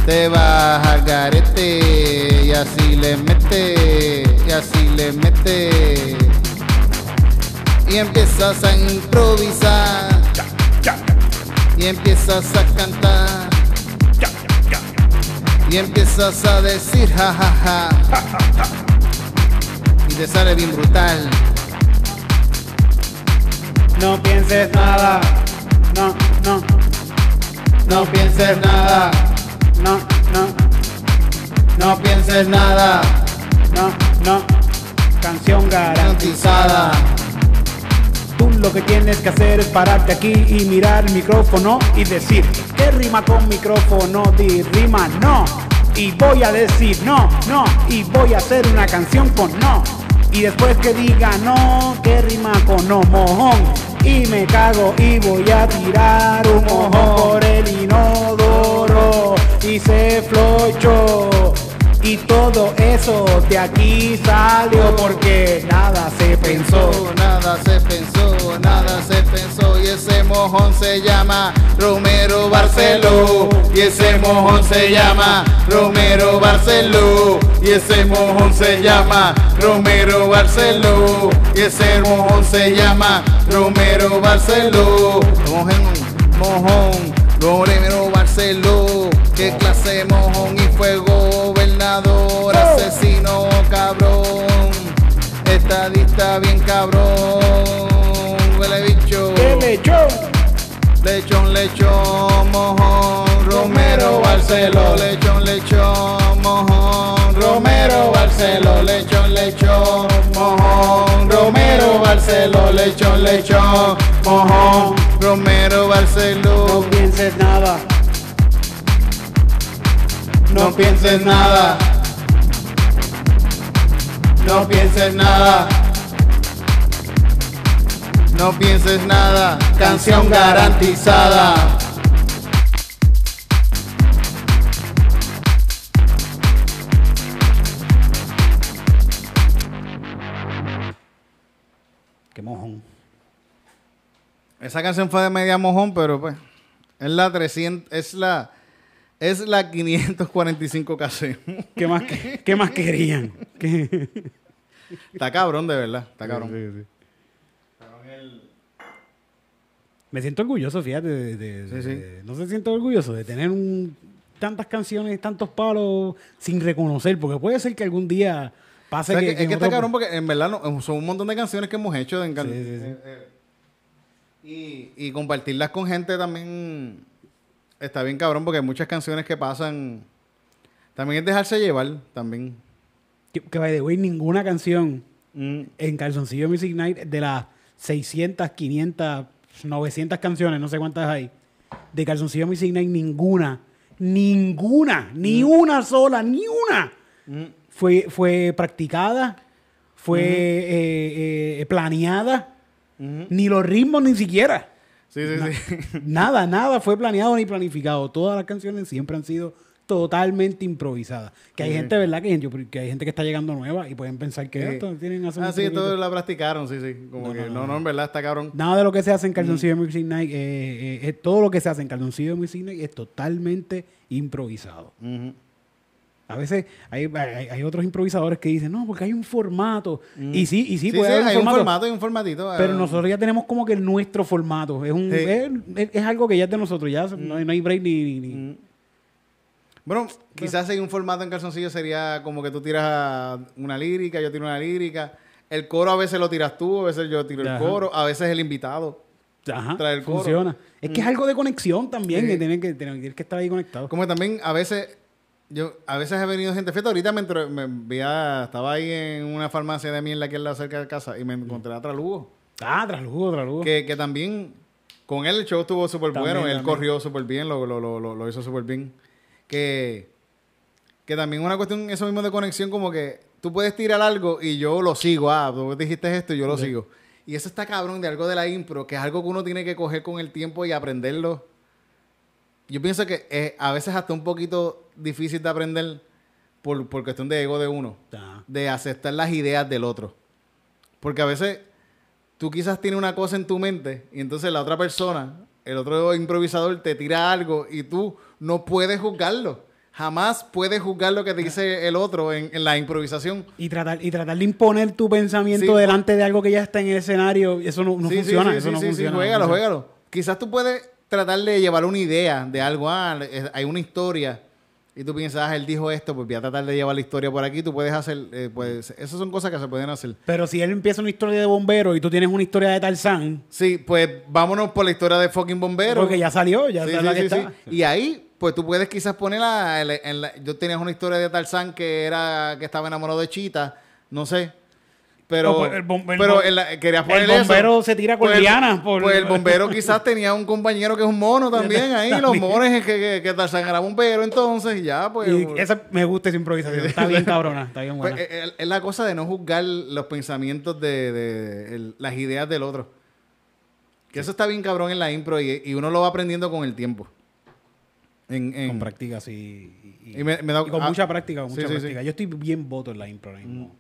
te vas al garete y así le mete, y así le mete. Y empiezas a improvisar y empiezas a cantar y empiezas a decir jajaja y te sale bien brutal. No pienses nada. No, no, no pienses nada. No, no, no pienses nada. No, no. Canción garantizada. Tú lo que tienes que hacer es pararte aquí y mirar el micrófono y decir, ¿qué rima con micrófono? Di rima no. Y voy a decir no, no. Y voy a hacer una canción con no. Y después que diga no, ¿qué rima con no? Mojón. Y me cago y voy a tirar un mojón por el inodoro. Y se flochó. Y todo eso de aquí salió porque nada se pensó. nada se pensó nada se pensó. Y ese mojón se llama Romero Barceló. Y ese mojón se llama Romero Barceló. Y ese mojón se llama Romero Barceló. Y ese mojón se llama Romero Barceló. Mojón mojón Romero Barceló. Qué clase de mojón y fue Asesino, cabrón. Estadista bien cabrón. Huele bicho. lechón? Lechón, lechón, mojón. Romero, Barceló. Lechón, lechón, mojón. Romero, Barceló. Lechón, lechón, mojón. Romero, Barceló. Lechón, lechón, mojón. Romero, Barceló. No pienses nada. No pienses nada. No pienses nada. No pienses nada. Canción garantizada. Qué mojón. Esa canción fue de media mojón, pero pues es la 300, es la es la 545 que hacemos. ¿Qué más, qué más querían? ¿Qué? Está cabrón, de verdad. Está cabrón. Sí, sí. Me siento orgulloso, fíjate. de- de- Sí, sí. de- no se siento orgulloso de tener un- tantas canciones, tantos palos sin reconocer, porque puede ser que algún día O pase sea, que, es que está cabrón porque en verdad no- son un montón de canciones que hemos hecho. de eh, eh, y, y compartirlas con gente también está bien cabrón porque hay muchas canciones que pasan. También es dejarse llevar, también. Que, que, by the way, ninguna canción Mm, en Calzoncillo Music Night de las 600, 500, 900 canciones, no sé cuántas hay, de Calzoncillo Music Night, ninguna, ninguna, ni una sola, ni una mm. fue, fue practicada, fue eh, eh, planeada, Ujú. ni los ritmos ni siquiera. Sí, sí, sí. Nada, nada fue planeado ni planificado. Todas las canciones siempre han sido totalmente improvisadas. Que hay Sí. gente, ¿verdad? Que, hay gente que está llegando nueva y pueden pensar que Sí. esto tienen hace Ah, sí, todos la practicaron, sí, sí. Como No, que no, no, no, no, en verdad está cabrón. Nada de lo que se hace en Calzoncillo Music Night, eh, eh, eh, todo lo que se hace en Calzoncillo Music Night es totalmente improvisado. Ujú. A veces hay, hay, hay otros improvisadores que dicen, no, porque hay un formato. Y sí, y sí, Mm. Sí, puede sí, haber un hay formato. un formato y un formatito. Pero ah. nosotros ya tenemos como que nuestro formato. Es, un, Sí. es, es- es algo que ya es de nosotros. Ya no, hay, no hay break ni... Mm. Bueno, quizás hay un formato en calzoncillo sería como que tú tiras una lírica, yo tiro una lírica. El coro a veces lo tiras tú, a veces yo tiro el Ajá. coro, a veces el invitado. Ajá, trae el coro. funciona. Es que es algo de conexión también, que tienen que, tienen que estar ahí conectados. Como también a veces, yo, a veces he venido gente, fíjate, ahorita me, entró- me vi a- estaba ahí en una farmacia de mierda aquí en la cerca de casa y me encontré a Tralugo. Ah, tras lujo. Que, que también con él el show estuvo súper También, bueno, él también. corrió súper bien, lo, lo, lo, lo, hizo súper bien. Que, que también una cuestión, eso mismo de conexión, como que tú puedes tirar algo y yo lo sigo. Ah, tú dijiste esto y yo lo Sí. sigo. Y eso está cabrón de algo de la impro, que es algo que uno tiene que coger con el tiempo y aprenderlo. Yo pienso que es a veces hasta un poquito difícil de aprender por, por cuestión de ego de uno Ah, de aceptar las ideas del otro. Porque a veces tú quizás tienes una cosa en tu mente y entonces la otra persona, el otro improvisador, te tira algo y tú no puedes juzgarlo. Jamás puedes juzgar lo que te dice el otro en, en la improvisación. Y tratar, y tratar de imponer tu pensamiento Sí, delante de algo que ya está en el escenario, eso no, no Sí, sí, funciona. sí, eso no funciona. no juégalo, funciona. juégalo. Quizás tú puedes tratar de llevar una idea de algo. Ah, hay una historia. Y tú piensas, ah, él dijo esto, pues voy a tratar de llevar la historia por aquí. Tú puedes hacer, eh, pues, esas son cosas que se pueden hacer. Pero si él empieza una historia de bombero y tú tienes una historia de Tarzán, Sí, pues vámonos por la historia de fucking bombero. porque ya salió, ya Sí, sabes sí, la que sí, está. Y ahí, pues tú puedes quizás ponerla. En la- en la- yo tenías una historia de Tarzán que era que estaba enamorado de Chita, no sé. Pero, No, pues, el bom- el pero eso. bombero se tira con Pues lianas por- Pues el bombero quizás tenía un compañero que es un mono también ahí. Los monos que, que, que Tarzán era bombero, entonces y ya, pues. Y esa, me gusta esa improvisación. Está bien cabrona, está bien pues, buena. eh, eh, es la cosa de no juzgar los pensamientos de, de- el- las ideas del otro. Que eso está bien cabrón en la impro y, y uno lo va aprendiendo con el tiempo. En, en- con práctica, sí. Y, y- Y me- me da- y con ah, mucha práctica, con mucha sí, práctica. sí. Yo estoy bien voto en la impro ahora mismo.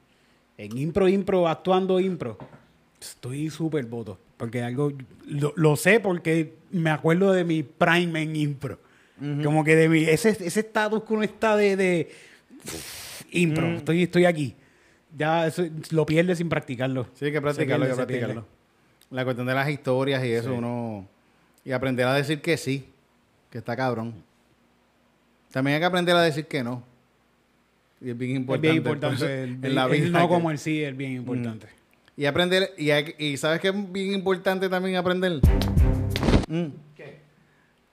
En impro, impro, actuando impro, estoy súper voto. Porque algo, lo, lo sé porque me acuerdo de mi prime en impro. Como que de mi, ese ese estatus que uno está de, de impro, estoy, estoy aquí. Ya eso lo pierdes sin practicarlo. Sí, hay que practicarlo, hay pierde, que practicarlo. La cuestión de las historias y eso, Sí. uno. Y aprender a decir que sí, que está cabrón. También hay que aprender a decir que no. Y es bien Es importante. bien importante. pues, el, en la el vida. no que- como el sí es bien importante. Y aprender, y, sabes que es bien importante también aprender. Mm.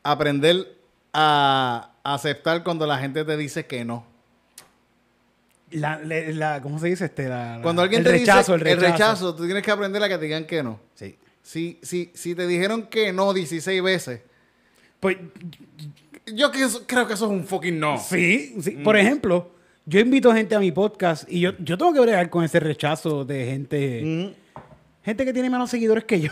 aprender a aceptar cuando la gente te dice que no. La, la- ¿Cómo se dice? Este, la- la- Cuando alguien el te rechazo, dice el rechazo, tú tienes que aprender a que te digan que no. Sí. Si, si, si te dijeron que no 16 veces, Pues yo que eso- creo que eso es un fucking no. sí, sí. Por ejemplo, yo invito gente a mi podcast y yo, yo tengo que bregar con ese rechazo de gente, gente que tiene menos seguidores que yo.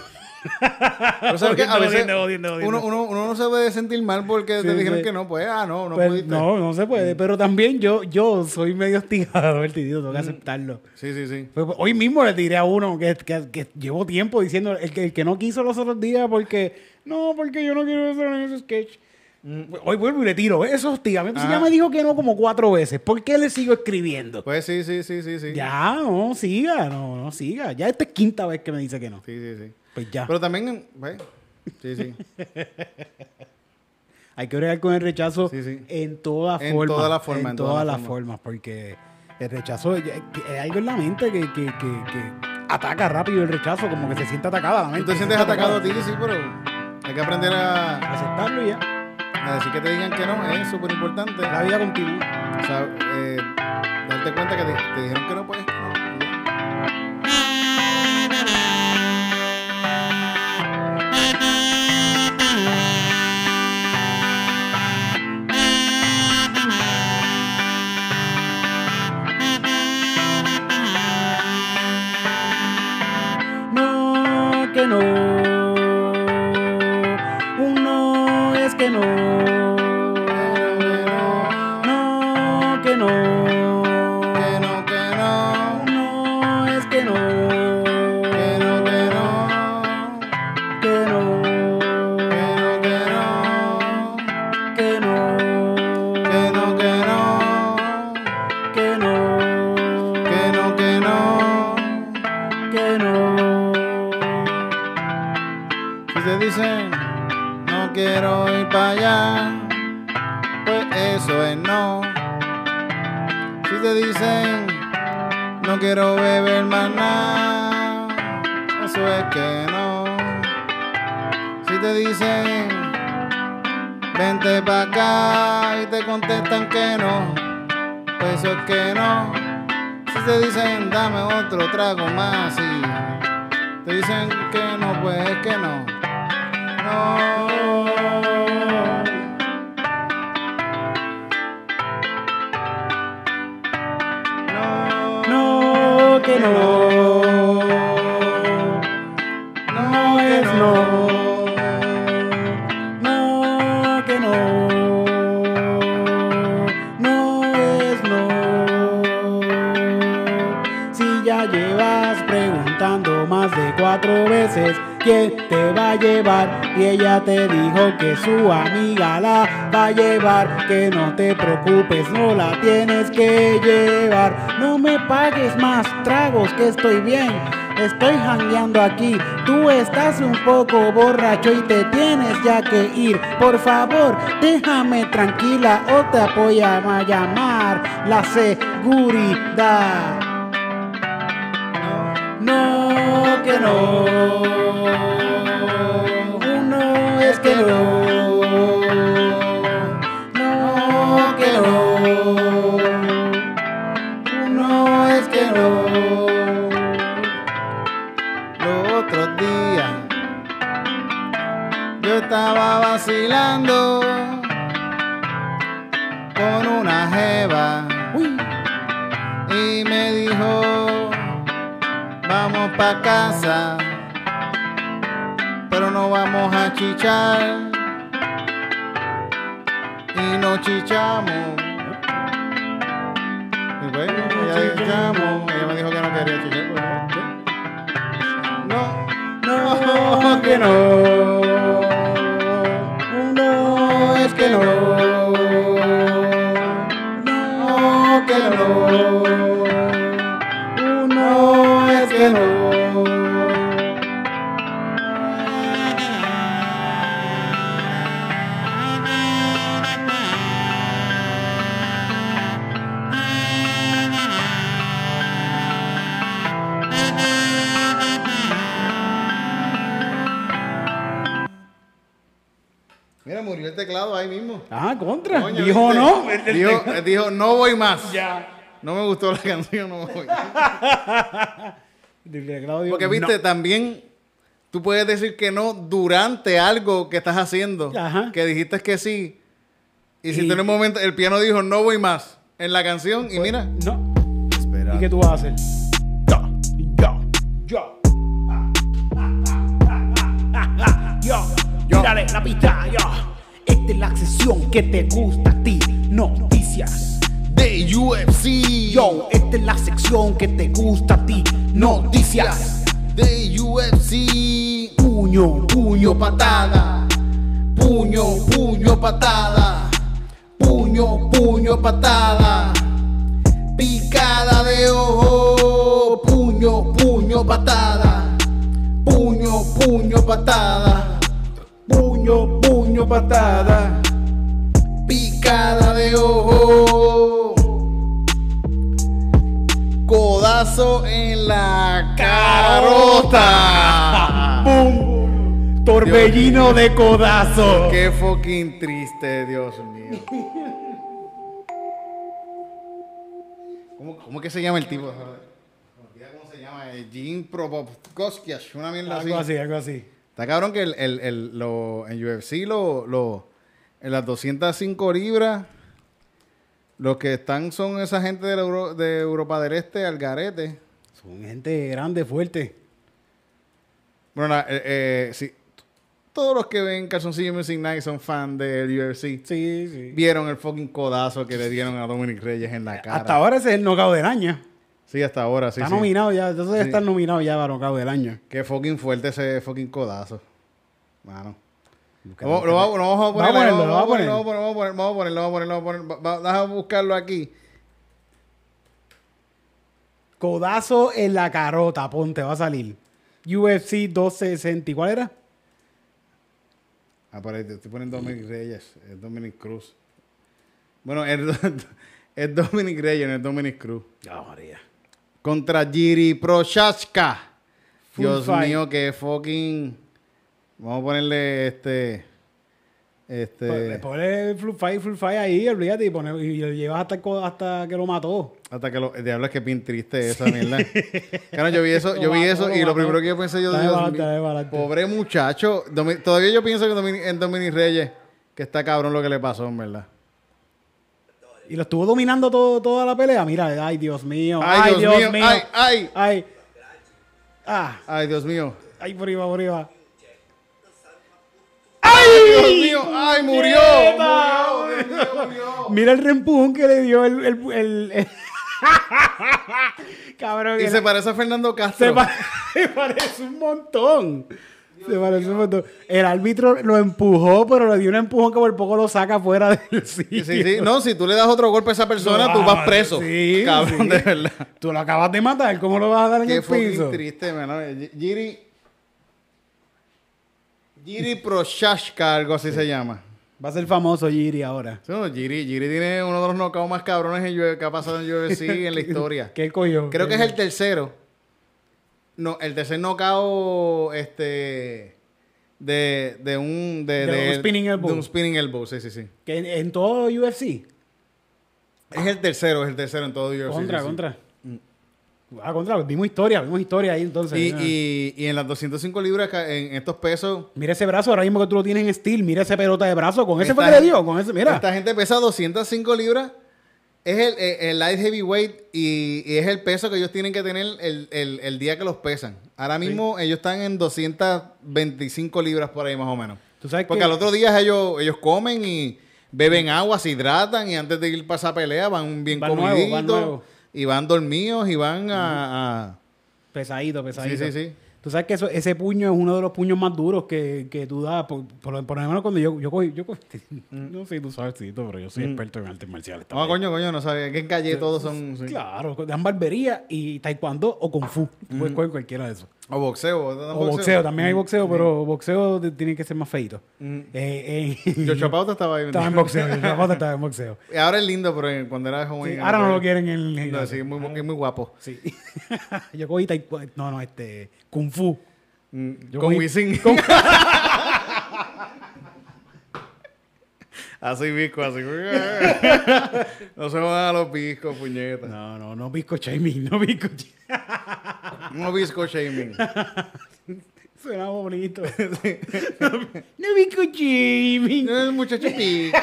Pero sabes que a Jodiendo, veces jodiendo, jodiendo, jodiendo. Uno, uno, uno no se puede sentir mal porque te dijeron sí. que no, pues, ah, no, no Pues, pudiste. no, no se puede. Pero también yo, yo soy medio hostigador, tío, tengo que aceptarlo. Sí, sí, sí. Pues, hoy mismo le tiré a uno que, que, que llevo tiempo diciendo, el que, el que no quiso los otros días porque, no, porque yo no quiero hacer ese sketch. Hoy vuelvo y le tiro, eso es hostigamiento. Si ya me dijo que no como cuatro veces, ¿por qué le sigo escribiendo? Pues sí, sí, sí, sí, sí. Ya, no, siga, no, no siga. Ya esta es quinta vez que me dice que no. Sí, sí, sí. Pues ya. Pero también, pues, sí, sí. Hay que bregar con el rechazo Sí, sí. en todas En formas. todas las formas, En en todas las formas, porque el rechazo es, algo en la mente que, que, que, que ataca rápido el rechazo, como que se siente atacada la Tú te sientes siente atacado a ti, sí, pero hay que aprender a, Aceptarlo y ya. A decir que te digan que no, es súper importante. La vida continúa. O sea, eh, darte cuenta que te, te dijeron que no, pues. No, que no. Vente para acá y te contestan que no, pues es que no. Si te dicen dame otro trago más y te dicen que no, pues es que no. No. Más de cuatro veces quién te va a llevar y ella te dijo que su amiga la va a llevar, que no te preocupes, no la tienes que llevar. No me pagues más tragos que estoy bien. Estoy jangueando aquí, tú estás un poco borracho y te tienes ya que ir. Por favor, déjame tranquila o te voy a llamar la seguridad. Casa pero no vamos a chichar. Y no chichamos. Y bueno ya chichamos ella me dijo que no quería chichar no no, que no. Uno es que no. No, Dijo no. el del Dijo, eh, dijo, no voy más. Ya. No me gustó la canción, no voy. Porque viste, también tú puedes decir que no durante algo que estás haciendo. Ajá. Que dijiste que sí. Y si Y- tú en un momento el piano dijo no voy más en la canción y mira. No. no. Espera. ¿Y qué tú vas a hacer? Yo, yo, yo. Yo, Yo. Mírale la pista, yo. Esta es la sesión que te gusta a ti. Noticias. De UFC. Yo, esta es la sección que te gusta a ti. Noticias. De UFC. Puño, puño, patada. Puño, puño, patada. Puño, puño, patada. Picada de ojo. Puño, puño, patada. Puño, puño, patada. puño, puño, patada. Picada de ojo. Codazo en la carota. ¡Bum! Torbellino de codazo. Qué fucking triste, Dios mío. ¿Cómo, cómo que se llama el tipo? ¿Cómo se llama? Eh, Jim Probowskias, una mierda así. Algo así, algo así. Está cabrón que el, el, el- lo, en UFC lo, lo, en las 205 libras, los que están son esa gente de, Euro- de Europa del Este, Algarete. Son gente grande, fuerte. Bueno, eh, eh, sí, todos los que ven Calzoncillo Music Night son fan del UFC. Sí, sí. Vieron el fucking codazo que le dieron a Dominic Reyes en la cara. Hasta ahora ese es el knockout del año. Sí, hasta ahora, sí. está sí. nominado ya. Entonces debe Sí. estar nominado ya para knockout del año. Qué fucking fuerte ese fucking codazo. Mano. Lo, lo vamos, lo vamos a poner, Vamos a ponerlo, vamos a poner, vamos a vamos a poner, vamos a poner, vamos a ponerlo, vamos a ponerlo, vamos a ponerlo. Va- va- Déjame buscarlo aquí. Codazo en la carota, ponte, va a salir. UFC 260. ¿y ¿Cuál era? Ah, te estoy poniendo Dominic Reyes, es Dominic Cruz. Bueno, es, es Dominic Reyes, no es Dominic Cruz. Ah, María. Contra Jiri Prochaska. Full Dios fight. mío, que fucking. Vamos a ponerle este. Este. Ponle full fight, full fight ahí, olvídate, y, pone- y lo llevas hasta, hasta que lo mató. Hasta que lo. El diablo es que bien triste esa mierda. Claro, yo vi eso, yo vi eso y lo primero que yo pensé, yo Dios pobre muchacho. Todavía yo pienso que en Dominic Reyes, que está cabrón lo que le pasó, en verdad. Y lo estuvo dominando todo, toda la pelea. Mira, ay, Dios mío. Ay, Dios mío, ay, ay. Ay. Ah, Ay, Dios mío. ay, por arriba, por arriba. Dios mío, ay, murió. Murió, murió, murió. Mira el reempujón que le dio el. el, el- el- Cabrón. Y se parece a Fernando Castro. se, pa- se parece un montón. Se parece un montón. El árbitro lo empujó, pero le dio un empujón que por poco lo saca fuera del sitio. Sí, sí, sí. No, si tú le das otro golpe a esa persona, No, tú vas ah, preso. sí, cabrón, sí. de verdad. Tú lo acabas de matar. ¿Cómo lo vas a dar en Qué el piso? triste, mano. Giri. Giri Prochaska, algo así se llama. Va a ser famoso Giri ahora. No, Giri, Giri tiene uno de los knockouts más cabrones en que ha pasado en UFC en la historia. ¿Qué cogió? Creo que es el tercero. No, el tercer knockout este, de, de un... De, De un spinning elbow. De un spinning elbow, sí, sí, sí. Que en, en todo UFC. Es el tercero, es el tercero en todo UFC. contra, sí, sí. contra. Ah, contra. Vimos historia, vimos historia ahí entonces. Y, Ah. y, y en las 205 libras, en estos pesos, Mira ese brazo ahora mismo que tú lo tienes en steel. Mira ese pelota de brazo. Con ese fue que le dio. Con ese, mira. esta gente pesa 205 libras. Es el, el- el light heavyweight y, y es el peso que ellos tienen que tener el, el- el día que los pesan. Ahora mismo ellos están en 225 libras por ahí más o menos. Tú sabes Porque que- al otro día ellos, ellos comen y beben agua, se hidratan y antes de ir para esa pelea van bien Van nuevo, comiditos van nuevo. y van dormidos y van a... a- Pesadito, pesadito. Sí, sí, sí. Tú sabes que eso- ese puño es uno de los puños más duros que, que tú das. Por, por, por lo menos cuando yo, yo cogí. Yo cogí- no sé tú sabes, Tito, pero yo soy experto en artes marciales. No, coño, coño, no sabía. Que en calle todos son... sí. Claro, dan barbería y taekwondo o kung fu. Tú puedes coger cualquiera de esos. O boxeo. O boxeo, también hay boxeo, pero boxeo tiene que ser más feito. Eh, eh, Yo Chapauta estaba ahí. estaba en boxeo, yo estaba en boxeo. Y Ahora es lindo, pero cuando era joven. Sí, ahora no lo quieren en el No, sí, es muy, es muy guapo. Sí. yo cogí taekwondo, no, no, este, kung fu. Mm, Yo Con Wisin. Así visco, así. no se van a los viscos, puñetas. No, no, no Visco Shaming, no Visco No visco shaming. Suena bonito. no Visco Shaming. El muchacho pico.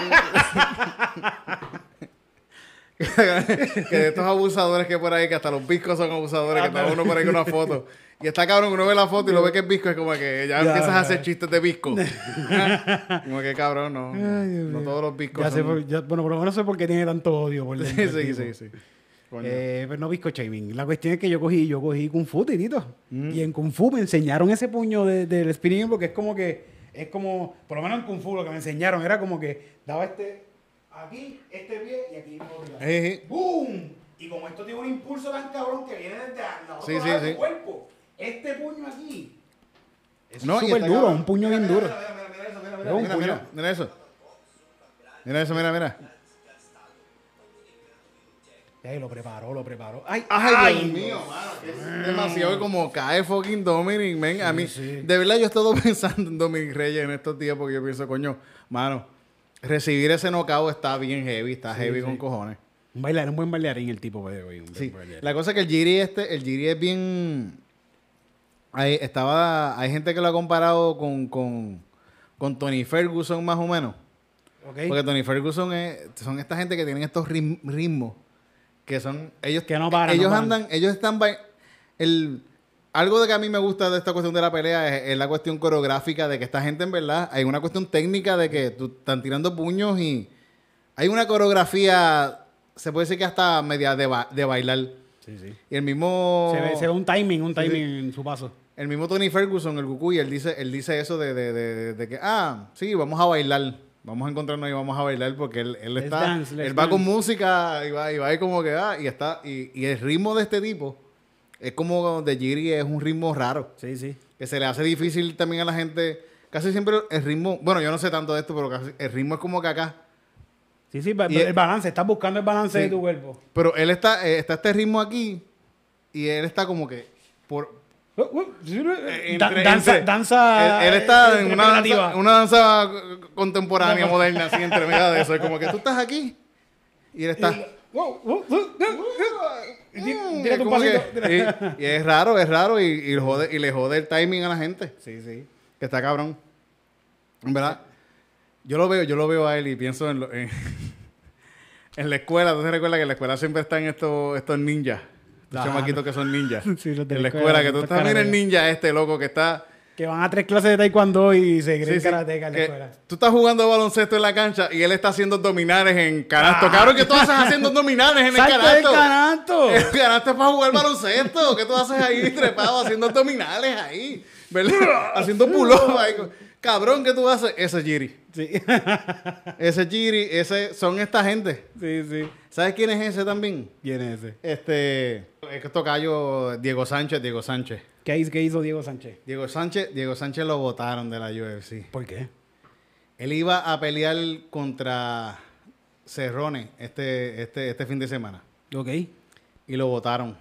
que de estos abusadores que por ahí, que hasta los viscos son abusadores, que está uno por ahí con una foto. Y está cabrón, uno ve la foto y lo ve que es visco, es como que ya, Ya, empiezas a hacer chistes de visco. como que cabrón, no. Ay, no todos los viscos Ya sé son... por- ya- bueno, por lo menos sé por qué tiene tanto odio por dentro Sí, sí, sí, sí. Eh, pero no Visco Shaming. La cuestión es que yo cogí, yo cogí Kung Fu, titito. Mm. Y en Kung Fu me enseñaron ese puño de- del spinning porque es como que, es como, por lo menos en Kung Fu lo que me enseñaron era como que daba este, aquí, este pie y aquí. Eh. ¡Boom! Y como esto tiene un impulso tan cabrón que viene desde la otra Sí, sí, del sí. cuerpo, este puño aquí es No, súper duro, un puño bien Mira, duro. Mira, mira, mira eso, mira, eso. Mira eso, mira, mira. Y ahí lo preparó, lo preparó. ¡Ay, Ay, Dios mío, mano, que es demasiado como cae fucking Dominic, men. A mí, sí. de verdad, yo he estado pensando en Dominic Reyes en estos días porque yo pienso, coño, mano, recibir ese knockout está bien heavy, está heavy con cojones. Un bailarín, un buen bailarín el tipo, buen Sí. bailarín. La cosa es que el Giri este, el Giri es bien. Hay, estaba, hay gente que lo ha comparado con, con, con Tony Ferguson más o menos. Porque Tony Ferguson es, son esta gente que tienen estos rim- ritmos que son ellos Que no paran, ellos no paran. andan ellos están el algo de que a mí me gusta de esta cuestión de la pelea es, es la cuestión coreográfica de que esta gente en verdad hay una cuestión técnica de que tú están tirando puños y hay una coreografía se puede decir que hasta media de, ba- de bailar Sí, sí. y el mismo Se ve, se ve un timing, un Sí, sí. timing en su paso. El mismo Tony Ferguson, el Cucuy, él dice, él dice eso de, de, de, de que, ah, sí, vamos a bailar. Vamos a encontrarnos y vamos a bailar porque él, él está, dance, él va con música y va, y va ahí como que, ah, y está, y, y el ritmo de este tipo es como de Giri, es un ritmo raro, Sí, sí. que se le hace difícil también a la gente, casi siempre el ritmo, bueno, yo no sé tanto de esto, pero casi, el ritmo es como que acá, Sí, sí, Y el, el- balance, estás buscando el balance Sí. de tu cuerpo. pero él está, eh, está este ritmo aquí y él está como que, por, Uh, sí, Eh, entre- danza, entre- danza. Él, él está en una danza, una danza contemporánea, No, moderna, así entre medio de eso. Es como que tú estás aquí y él está. Y, es raro, es raro y, y, le jode, y le jode el timing a la gente. Sí, sí. Que está cabrón. En verdad, yo lo veo, yo lo veo a él y pienso en, lo- en, en la escuela. ¿Tú te recuerdas que en la escuela siempre están estos, estos ninjas? Ajá. chamaquitos que son ninjas. Sí, los de en la la escuela, que tú estás, mira el ninja este loco que está... Que van a tres clases de taekwondo y se creen Sí, sí, karateca en la escuela. Tú estás jugando baloncesto en la cancha y él está haciendo abdominales en canasto. Cabrón, ¿qué tú haces haciendo abdominales en el ¡Salta del canasto? canasto! El canasto es para jugar baloncesto. ¿Qué tú haces ahí trepado haciendo abdominales ahí? ¿Verdad? haciendo pull-up ahí. Cabrón, ¿qué tú haces? Ese es Giri. Sí, Ese es Giri. Ese son esta gente. sí, sí. ¿Sabes quién es ese también? ¿Quién es ese? Este... Es que tocayo Diego Sánchez, Diego Sánchez. ¿Qué hizo, qué hizo Diego Sánchez? Diego Sánchez, Diego Sánchez lo votaron de la UFC. ¿Por qué? Él iba a pelear contra Cerrone este, este, este fin de semana. Ok. Y lo votaron.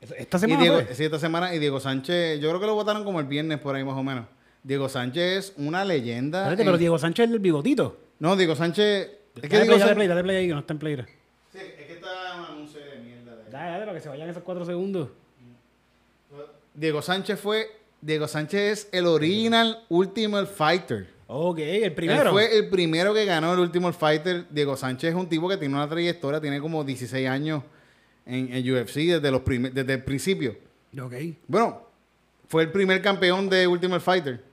¿Esta Y semana Diego, fue? sí, esta semana. Y Diego Sánchez, yo creo que lo votaron como el viernes por ahí más o menos. Diego Sánchez es una leyenda. Espérate, en- pero Diego Sánchez es el bigotito. No, Diego Sánchez. Es que dale Diego play, dale Sánchez. play, dale play ahí, que no está en play. Dale, Sí, es que está un anuncio de mierda. de- dale, para que se vayan esos cuatro segundos. Diego Sánchez fue. Diego Sánchez es el original Ultimate Fighter. Ok, el Él primero. fue el primero que ganó el Ultimate Fighter. Diego Sánchez es un tipo que tiene una trayectoria, tiene como 16 años en, en UFC desde, los desde el principio. Ok. Bueno, fue el primer campeón de Ultimate Fighter.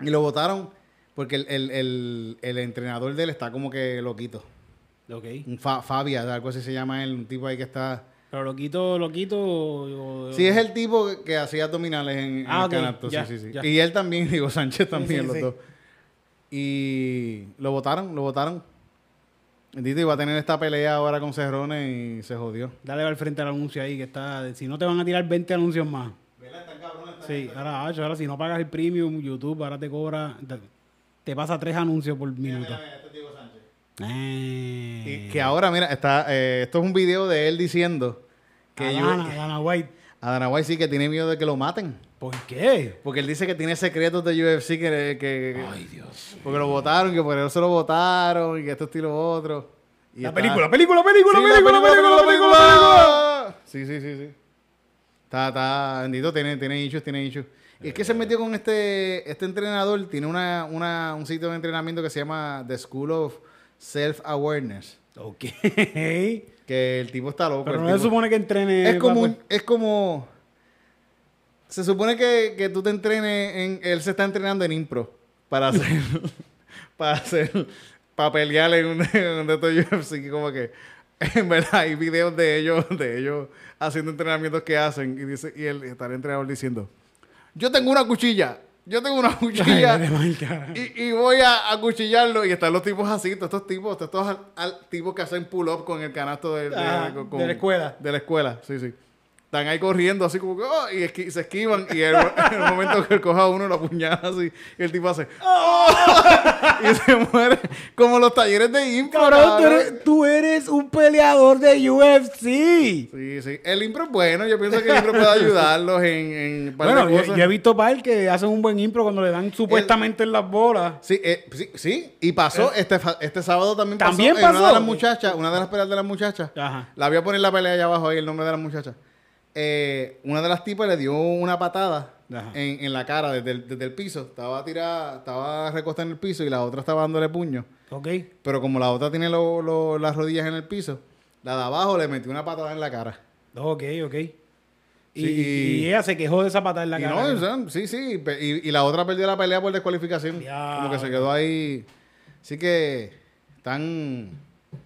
Y lo votaron porque el, el- el- el entrenador de él está como que loquito. Ok. Un Fa- Fabia, algo así se llama él, un tipo ahí que está... Pero lo quito, lo quito. o- o- Sí, es el tipo que- que hacía abdominales en, en Ah, el canasto. ya, sí, sí, sí. ya. Y él también, Diego Sánchez también, sí, los sí. dos. Y lo votaron, lo votaron. Bendito, iba a tener esta pelea ahora con Cerrone y se jodió. Dale al frente al anuncio ahí que está. Si no te van a tirar 20 anuncios más. Sí, ahora, ahora si no pagas el premium, YouTube ahora te cobra. Te, te pasa tres anuncios por minuto. Eh. Y que ahora, mira, está, eh, esto es un video de él diciendo que yo- Adana, Adana White. a Dana White sí que tiene miedo de que lo maten. ¿Por qué? Porque él dice que tiene secretos de UFC que... que Ay, Dios. porque lo votaron, que por eso lo votaron y que esto y lo otro. Y La está- película, película, película, Sí, la película, película, película, película. Sí, sí, sí, sí. Está, está, bendito, tiene, tiene issues, tiene issues. Y es que se metió con este, este entrenador, tiene una, una, un sitio de entrenamiento que se llama The School of Self-Awareness. Ok. Que el tipo está loco. Pero no se supone que entrene. es como, un- es como, se supone que, que tú te entrenes en, él se está entrenando en impro para hacer, para hacer, para pelear en un, en un de estos UFC, que como que, en verdad hay videos de ellos, de ellos haciendo entrenamientos que hacen y dice, y el, está el entrenador diciendo, yo tengo una cuchilla, yo tengo una cuchilla. Y, y voy a acuchillarlo y están los tipos así, todos estos tipos, todos estos al- al- tipos que hacen pull-up con el canasto de, con- de la escuela. De la escuela, sí, sí. Están ahí corriendo así como que, oh, y esqui- se esquivan y el- en el momento que él coja a uno lo apuñala así y el tipo hace, "Oh", y se muere como los talleres de impro. Cabrón, tú eres, tú eres un peleador de UFC. Sí, sí. El impro es bueno, yo pienso que el impro puede ayudarlos en, Bueno, yo, he visto par que hacen un buen impro cuando le dan supuestamente en las bolas. Sí, eh, sí, sí, y pasó, este, fa- este sábado también pasó. ¿También en Una pasó? de las muchachas, una de las peleas de las muchachas. Ajá. La voy a poner la pelea allá abajo ahí, el nombre de la muchacha. Eh, una de las tipas le dio una patada en, en la cara desde el, desde el piso. Estaba tirada, estaba recostada en el piso y la otra estaba dándole puño. Ok. Pero como la otra tiene lo- lo- las rodillas en el piso, la de abajo le metió una patada en la cara. Ok, ok. Y, Sí, y- y ella se quejó de esa patada en la y cara. no, sí, sí. Y, y la otra perdió la pelea por descualificación. Diablo. Como que se quedó ahí. Así que están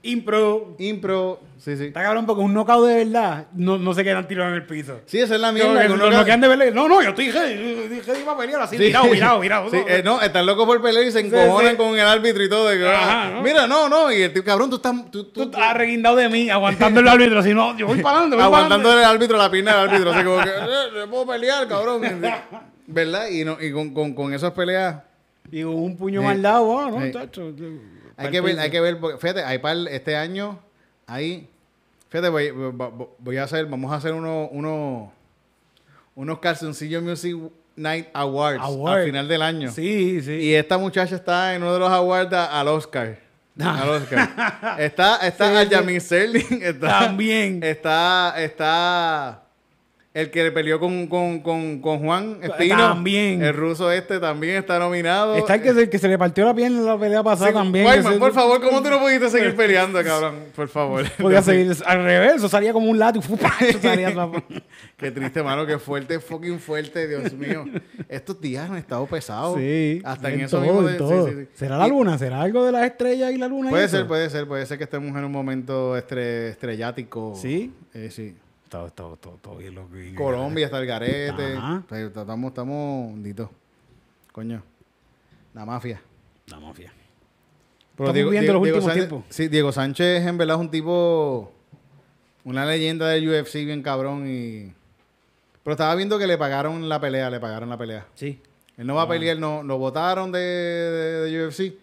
Impro. impro. Sí, sí. Está cabrón porque un knockout de verdad no, no se quedan tirados en el piso. Sí, esa es la mierda. no, no quedan de verdad. No, no, yo estoy dije, dije iba a pelear así, virado. Sí, no. eh, no, están locos por pelear y se encojonan con el árbitro y todo. ah. Mira, no, no. Y el tío, cabrón, tú estás. Tú, estás arreguindado de mí, aguantando el árbitro. Si no, yo voy para adelante, aguantándole al árbitro la pierna del árbitro. Así como que, eh, le puedo pelear, cabrón. ¿Verdad? Y, no, y con, con, con esas peleas. Y con un puño mal dado, ah, ¿no? Hay que ver, hay que ver, fíjate, hay par, este año, ahí, fíjate, voy, voy- voy a hacer, vamos a hacer unos, unos, unos calzoncillos Music Night Awards Award. al final del año. Sí, sí. Y esta muchacha está en uno de los awards al Oscar. Al Oscar. Está, está Sí, a sí. Yamin. Está, También. Está, está el que le peleó con, con, con, con Juan Espino. También. El ruso este también está nominado. Está el que se, que se le partió la pierna en la pelea pasada Sí, también. Wyman, se- por favor, ¿cómo tú no pudiste seguir peleando, cabrón? Por favor. Podía seguir al revés, eso salía como un látigo. Qué triste, mano, qué fuerte, fucking fuerte, Dios mío. Estos días han estado pesados. Sí. Hasta en, en eso todo, mismo. en de- sí, todo. sí, sí. ¿Será la luna? ¿Será algo de las estrellas y la luna? y Puede eso? ser, puede ser, puede ser que estemos en un momento estre- estrellático. ¿Sí? Eh, sí. Todo, todo, todo, todo bien loco. bien Colombia está el garete. Ajá. Pero Estamos, estamos hunditos. Coño. La mafia. La mafia. Pero Estamos viviendo los últimos Sánchez, tiempos. Sí, Diego Sánchez en verdad es un tipo, una leyenda del UFC bien cabrón y... Pero estaba viendo que le pagaron la pelea, le pagaron la pelea. Sí. Él no va a pelear, no, lo votaron de, de- de UFC.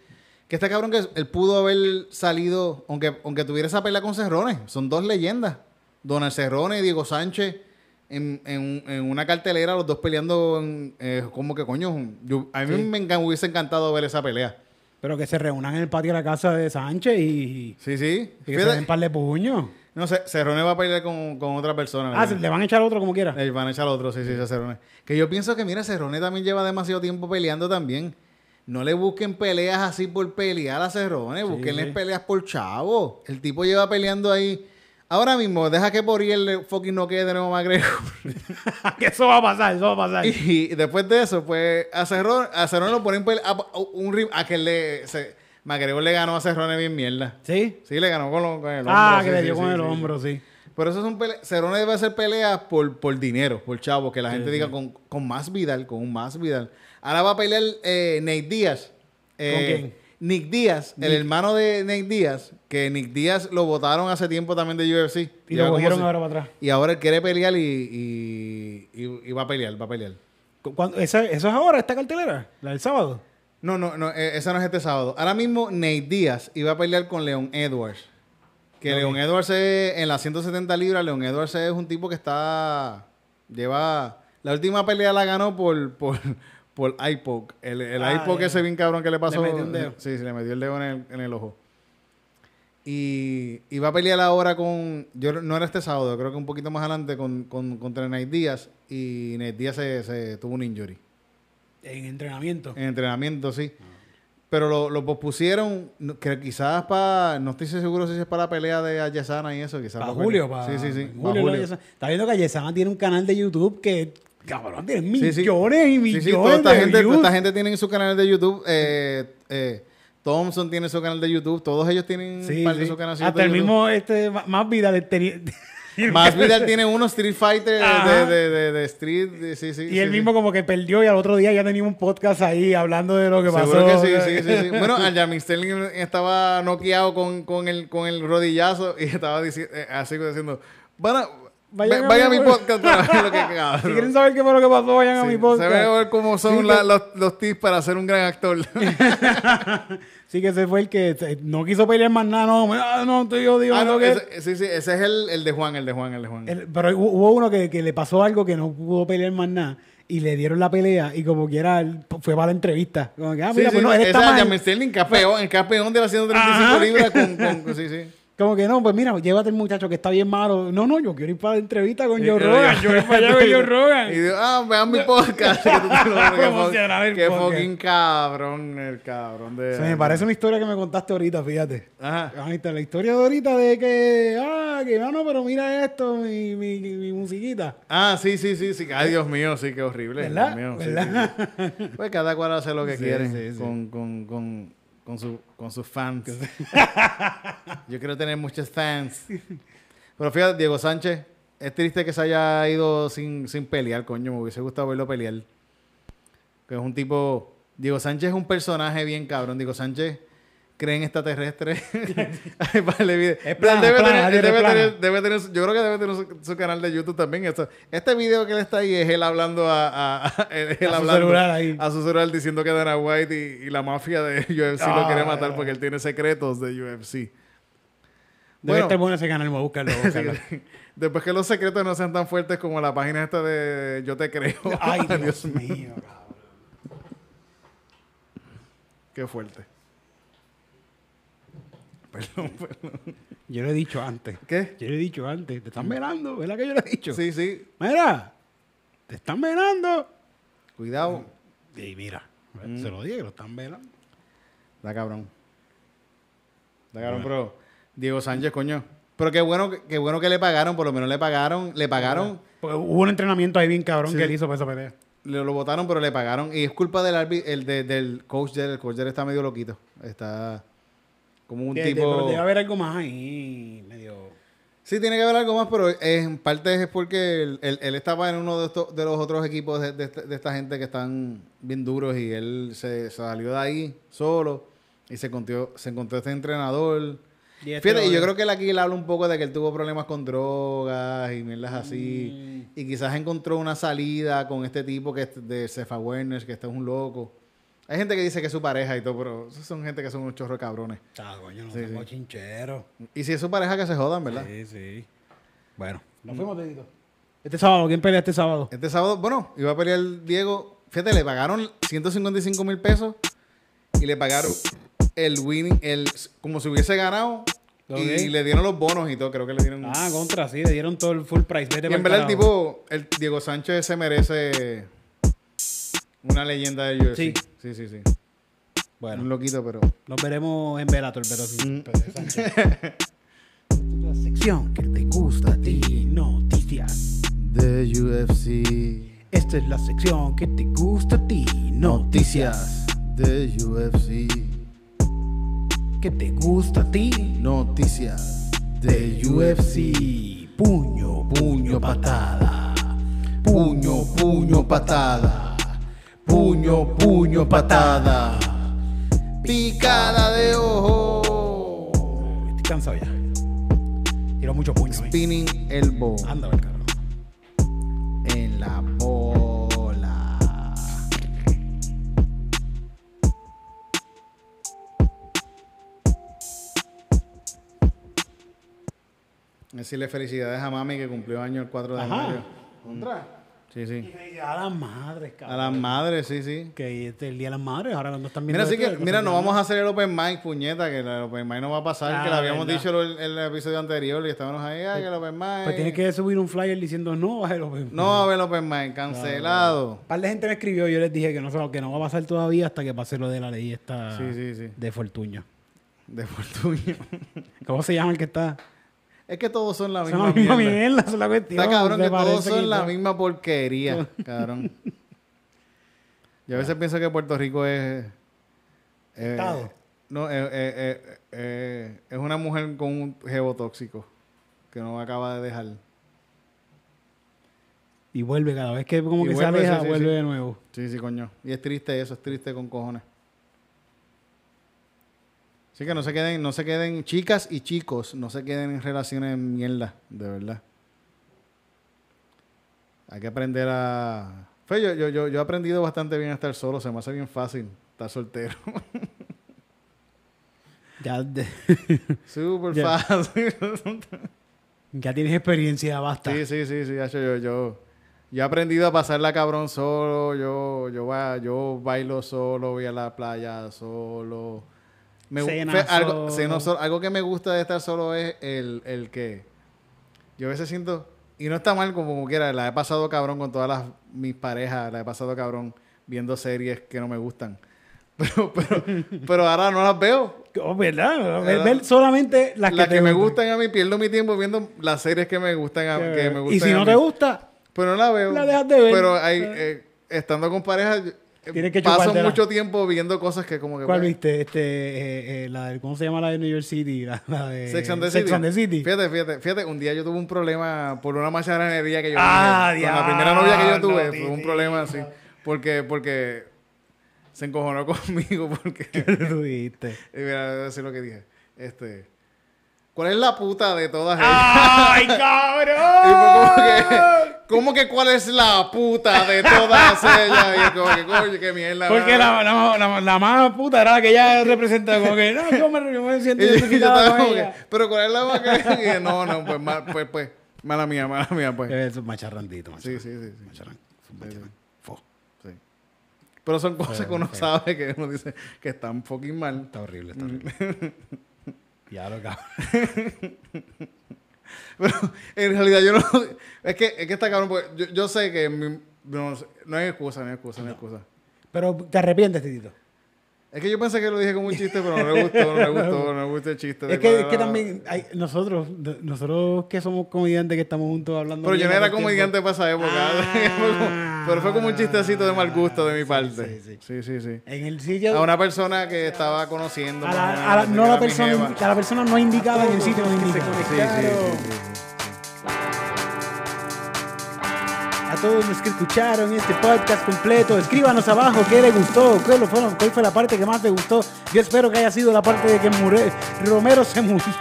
Que este cabrón que él pudo haber salido, aunque, aunque tuviera esa pelea con Cerrone, son dos leyendas. Donald Cerrone y Diego Sánchez en, en- en una cartelera, los dos peleando en, eh, como que coño. yo- a mí Sí. me hubiese encantado ver esa pelea. Pero que se reúnan en el patio de la casa de Sánchez y, Sí, sí. y que se den par de puños. No sé, Cerrone va a pelear con, con otra persona. Ah, le van a echar otro como quiera. Le van a echar otro, sí, sí, ese Cerrone. Que yo pienso que, mira, Cerrone también lleva demasiado tiempo peleando también. No le busquen peleas así por pelear a Cerrone, sí. peleas por chavo. El tipo lleva peleando ahí. Ahora mismo, deja que por ahí el fucking no quede de nuevo McGregor. que eso va a pasar, eso va a pasar. y después de eso, pues, a Cerrone, a Cerrone lo ponen pele- a, a- un a que le. Se, McGregor le ganó a Cerrone bien mierda. ¿Sí? Sí, le ganó con, lo- con el hombro. Ah, sí, que le dio sí, con el sí, hombro, sí. Pero eso son peleas. Cerrone debe hacer peleas por, por dinero, por chavo, que la gente diga con, con más Vidal, con un más Vidal. Ahora va a pelear eh, Nate Díaz. Eh, ¿Con quién? Nick Díaz, el Nick. hermano de Nate Díaz, que Nick Díaz lo votaron hace tiempo también de UFC. Y lo cogieron ahora para atrás. Y ahora él quiere pelear y, y, y- y va a pelear, va a pelear. ¿Cu- cuándo- esa- ¿Eso es ahora, esta cartelera? ¿La del sábado? No, no, no, eh, esa no es este sábado. Ahora mismo Nate Díaz iba a pelear con Leon Edwards. Que Ok. Leon Edwards es, en las 170 libras, Leon Edwards es un tipo que está, lleva La última pelea la ganó por, por, por iPoke. El, el Ah, iPoke ya. ese bien cabrón que le pasó. metió un dedo. Sí, sí, le metió el dedo en el, en el ojo. Y iba a pelear ahora con. Yo no era este sábado, creo que un poquito más adelante con, con, contra Nate Díaz. Y Nate Díaz se, se tuvo un injury. En entrenamiento. En entrenamiento, sí. Pero lo, lo pospusieron, que quizás para. No estoy seguro si es para la pelea de Ayesana y eso. Quizás Para pa' Julio, para Sí, sí, sí. Julio, Julio. Está viendo que Ayesana tiene un canal de YouTube que, cabrón, tiene Sí, sí. millones y Sí, millones sí, toda esta de gente, toda views. esta gente tiene su canal de YouTube. Eh, eh, Thompson tiene su canal de YouTube. Todos ellos tienen Sí, parte de sí. su canal Hasta el mismo, este, más vida de tenía- Más Vidal tiene uno Street Fighter de, de, de, de Street. de- sí, sí, Y sí, él sí. mismo como que perdió y al otro día ya tenía un podcast ahí hablando de lo que Seguro pasó. que sí, sí, sí, sí. Bueno, Jamin Sterling estaba noqueado con, con, el, con el rodillazo y estaba dici- eh, así diciendo, bueno, Vayan vayan, a vaya a mi mi pod- podcast para ver lo que cabrón. Si quieren saber qué fue lo que pasó, vayan a Sí, mi Se podcast. ve a ver cómo son Sí, la- los, los tips para ser un gran actor. Sí, que ese fue el que se- no quiso pelear más nada. No, ah, no, estoy odio. Ah, no, que... ese- sí, sí, ese es el, el de Juan, el de Juan, el de Juan. El- pero hu- hubo uno que, que le pasó algo que no pudo pelear más nada. Y le dieron la pelea y como quiera fue para la entrevista. Como que, ah, Sí, mira, sí, pues no, él ese está es mal. Sterling, campeón, el campeón de las 135 Ajá. libras con, con- con- sí, sí. Como que no, pues mira, llévate el muchacho que está bien malo. No, no, yo quiero ir para la entrevista con Joe Rogan. Yo voy para allá con Joe Rogan. Y digo, ah, vean mi podcast. podcast. fucking cabrón, el cabrón de... Se me parece una historia que me contaste ahorita, fíjate. Ajá. Ahorita, la historia de ahorita de que, ah, que no, no, pero mira esto, mi, mi, mi musiquita. Ah, sí, sí, sí, sí. Ay, Dios mío, sí, qué horrible. ¿Verdad? Dios mío, sí, ¿Verdad? sí, sí. Pues cada cual hace lo que Sí, quiere sí, sí. Con, con, con, con, su, con sus fans. Yo quiero tener muchos fans. Pero fíjate, Diego Sánchez, es triste que se haya ido sin, sin pelear, coño. Me hubiese gustado verlo pelear. Que es un tipo... Diego Sánchez es un personaje bien cabrón. Diego Sánchez cree en extraterrestres. Ay, vale, video. Es plana, debe, plana, tener, tiene debe, plana. tener, debe tener su- yo creo que debe tener su, su canal de YouTube también. Esto. Este video que él está ahí es él hablando a, a- a- él A su hablando celular ahí. a su celular diciendo que Dana White y, y la mafia de UFC lo Ah. quiere matar porque él tiene secretos de UFC. Debe Bueno. estar bueno ese canal, buscarlo. voy a buscarlo. Después que los secretos no sean tan fuertes como la página esta de Yo te creo. Ay, Dios mío, cabrón. Qué fuerte. Perdón, perdón. Yo lo he dicho antes. ¿Qué? Yo lo he dicho antes. Te están velando, ¿verdad que yo lo he dicho? Sí, sí. Mira, te están velando. Cuidado. Y mira, Mm. se lo dije, lo están velando. Da cabrón. Da cabrón, pero Diego Sánchez, coño. Pero qué bueno, qué bueno que le pagaron, por lo menos le pagaron, le pagaron, Porque hubo un entrenamiento ahí bien cabrón Sí. que él hizo para esa pelea. le lo votaron, pero le pagaron. Y es culpa del el de- del coach del el coach del está medio loquito. Está como un De- de- tipo. pero debe haber algo más ahí, medio... Sí, tiene que haber algo más, pero en parte es porque él, él- él estaba en uno de, estos, de los otros equipos de, de esta- de gente que están bien duros y él se, salió de ahí solo y se encontró, se encontró este entrenador. Y este Fíjate, y yo creo que él aquí él habla un poco de que él tuvo problemas con drogas y mierdas así. Mm. Y quizás encontró una salida con este tipo que es de Cefa Werner, que este es un loco. Hay gente que dice que es su pareja y todo, pero esos son gente que son un chorro de cabrones. Ah, coño, no Sí, tengo sí. chinchero. Y si es su pareja, que se jodan, ¿verdad? Sí, sí. Bueno, nos fuimos, Dedito. Este sábado, ¿quién pelea este sábado? Este sábado, bueno, iba a pelear Diego. Fíjate, le pagaron 155 mil pesos y le pagaron el winning, el, como si hubiese ganado. Y le dieron los bonos y todo, creo que le dieron. Ah, contra, sí, le dieron todo el full price. Vete y en verdad el tipo, el Diego Sánchez se merece una leyenda de UFC. Sí. Sí, sí, sí. Bueno, Un loquito, pero. nos veremos en Velator, pero sí. Mm. La sección que te gusta a ti, noticias. De UFC. Esta es la sección que te gusta a ti, noticias. De UFC. Que te gusta a ti, Noticias. de UFC. Puño, puño, patada. Puño, puño, patada. Puño, puño, patada. Picada de ojo. Estoy cansado ya. Tiro mucho puño ahí. Spinning elbow. Anda, el cabrón. En la bola. Decirle felicidades a mami que cumplió año el 4 de Ajá. mayo. ¿Contra? Sí, sí. A las madres, A cabrón. las madres, sí, sí. Que este es el día de las madres, ahora cuando están viendo. Mira, así que, mira, no vamos a hacer el open mic, puñeta, que el open mic no va a pasar, Ah, que lo habíamos verdad. dicho en el, el episodio anterior y estábamos ahí, ah, que el open mic. Pues tienes que subir un flyer diciendo no vas a el open No va a haber open mic, cancelado. Un par de gente me escribió, yo les dije que no, que no va a pasar todavía hasta que pase lo de la ley esta Sí, sí, sí. de Fortuño. De fortuna. ¿Cómo se llama el que está? Es que todos son la Son misma la misma mierda. mierda, es la cuestión. Está cabrón que todos son que la misma porquería, cabrón. Yo a veces pienso que Puerto Rico es... eh, Estado. no, eh, eh, eh, eh, es una mujer con un jevo tóxico que no acaba de dejar. Y vuelve cada vez que como Y que vuelve, se aleja, sí, sí, vuelve sí. de nuevo. Sí, sí, coño. Y es triste eso, es triste con cojones. Así que no se queden, no se queden chicas y chicos, no se queden en relaciones mierda, de verdad. Hay que aprender a... Yo, yo, yo, yo he aprendido bastante bien a estar solo, se me hace bien fácil estar soltero. Ya, de- Súper Ya. fácil. ya tienes experiencia, basta. Sí, sí, sí, sí, yo, yo, yo he aprendido a pasarla cabrón solo, yo, yo, yo bailo solo, voy a la playa solo. Me, gu- Cena fe- algo, solo. ceno solo. Algo que me gusta de estar solo es el, el que yo a veces siento, y no está mal como, quiera, la he pasado cabrón con todas las, mis parejas, la he pasado cabrón viendo series que no me gustan. Pero, pero, pero ahora no las veo. Oh, ¿Verdad? Ver, ¿Verdad? ver solamente las, Las que, me gustan. gustan a mí, pierdo mi tiempo viendo las series que me gustan a, que me gustan y si a no mí. te gusta, Pero no la veo. La dejas de ver. Pero hay, eh, estando con pareja, Tienes que paso mucho tiempo viendo cosas que como que... ¿cuál pues, viste? Este, eh, eh, la de, ¿Cómo se llama la de New York City? La, la de Sex and the Sex City. and the City. Fíjate, fíjate, fíjate, un día yo tuve un problema por una macharranería que yo Ah, dije, Con la primera novia que yo tuve, fue un problema así. Porque, porque se encojonó conmigo porque... Tú dijiste. y mira, voy a decir lo que dije. Este... ¿Cuál es la puta de todas ellas? ¡Ay, cabrón! como que, ¿cómo que cuál es la puta de todas ellas? Y es como que, coño, qué mierda. Porque la, la, la, la más puta era la que ella representa como que, no, yo me, yo me siento identificada con que, pero ¿cuál es la más que? Y dije, no, no, pues, ma- pues, pues, mala mía, mala mía, pues. Es macharrandito, Sí, macharrán. sí, sí. sí, Macharrán. Es un macharrán. Fo. sí. Pero son cosas que uno feo. sabe que uno dice que están fucking mal. Está horrible, está horrible. ya lo cabrón. Pero en realidad yo no... Es que, es que está cabrón, porque yo, yo sé que... mi- no, no hay excusa, no hay excusa, no hay excusa. Pero te arrepientes, Titito. Es que yo pensé que lo dije como un chiste, pero no le gustó, no le gustó, no le gustó el chiste. Es que, es que también hay, nosotros, nosotros que somos comediantes que estamos juntos hablando. Pero yo no era comediante para esa época. Pero fue como un chistecito de mal gusto de mi Sí, parte. sí, sí. Sí, sí, sí. En el sitio. A una persona que estaba conociendo. a la, a no persona, jeva. indi- a la persona no indicada en el sitio no Sí, indicada. sí, sí, sí, sí. Todos los que escucharon este podcast completo, escríbanos abajo qué les gustó, lo fueron- cuál fue la parte que más te gustó. Yo espero que haya sido la parte de que Mure- Romero se murió.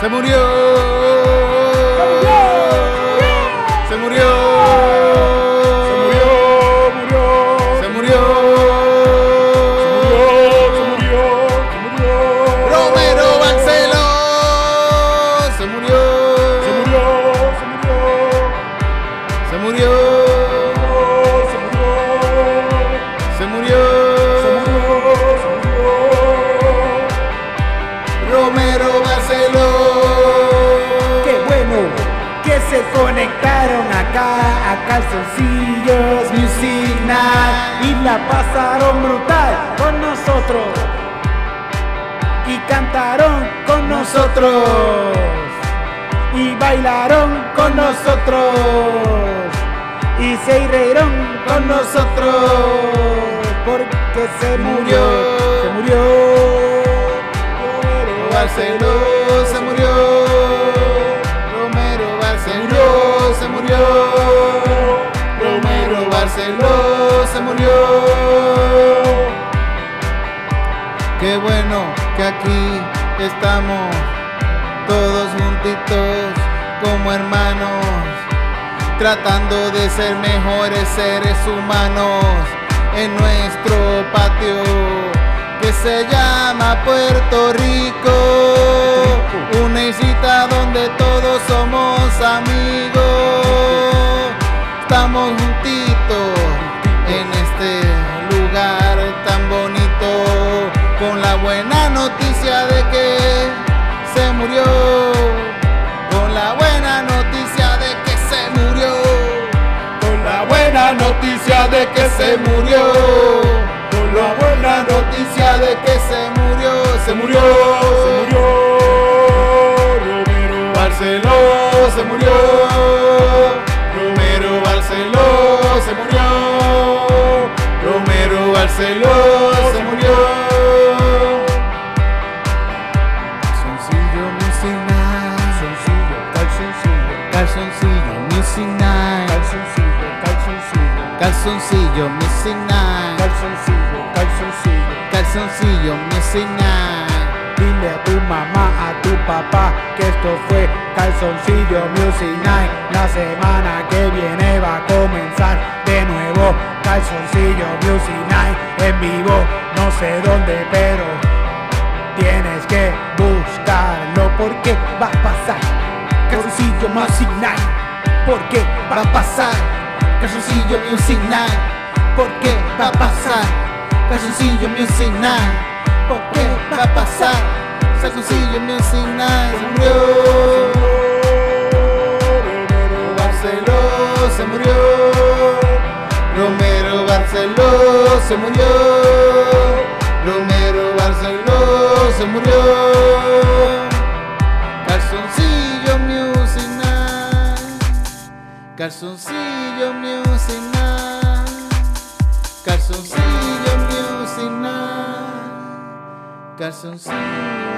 Se murió. La pasaron brutal con nosotros y cantaron con nosotros y bailaron con nosotros y se reyeron con nosotros porque se murió, se murió. Barceló se murió. Romero Barceló se murió. Se murió. Qué bueno que aquí estamos todos juntitos como hermanos, tratando de ser mejores seres humanos en nuestro patio que se llama Puerto Rico. Una mesita donde todos somos amigos. Estamos juntitos en este lugar tan bonito con la buena noticia de que se murió. Con la buena noticia de que se murió. Con la buena noticia de que se murió. Con la buena noticia de que se murió. Se murió. Se murió. Romero Barceló se murió. Se murió. Romero Barceló se murió. Calzoncillo Music Night. Calzoncillo, calzoncillo, Calzoncillo Music Night. calzoncillo, calzoncillo, Calzoncillo Music Night. calzoncillo, calzoncillo. Calzoncillo Music Night. Dile a tu mamá, a tu papá que esto fue Calzoncillo Music Night. La semana que viene va a comenzar Calzoncillo Music Night en vivo. No sé dónde, pero tienes que buscarlo porque va a pasar. Calzoncillo Music Night, porque Va a pasar. Calzoncillo Music Night. ¿Por qué va a pasar? Calzoncillo Music Night. ¿Por qué va a pasar? Calzoncillo Music Night. Se murió. Barceló se murió. Romero Barceló se murió. Calzoncillo Music Night. Calzoncillo Music Night. Calzoncillo Music. Calzoncillo.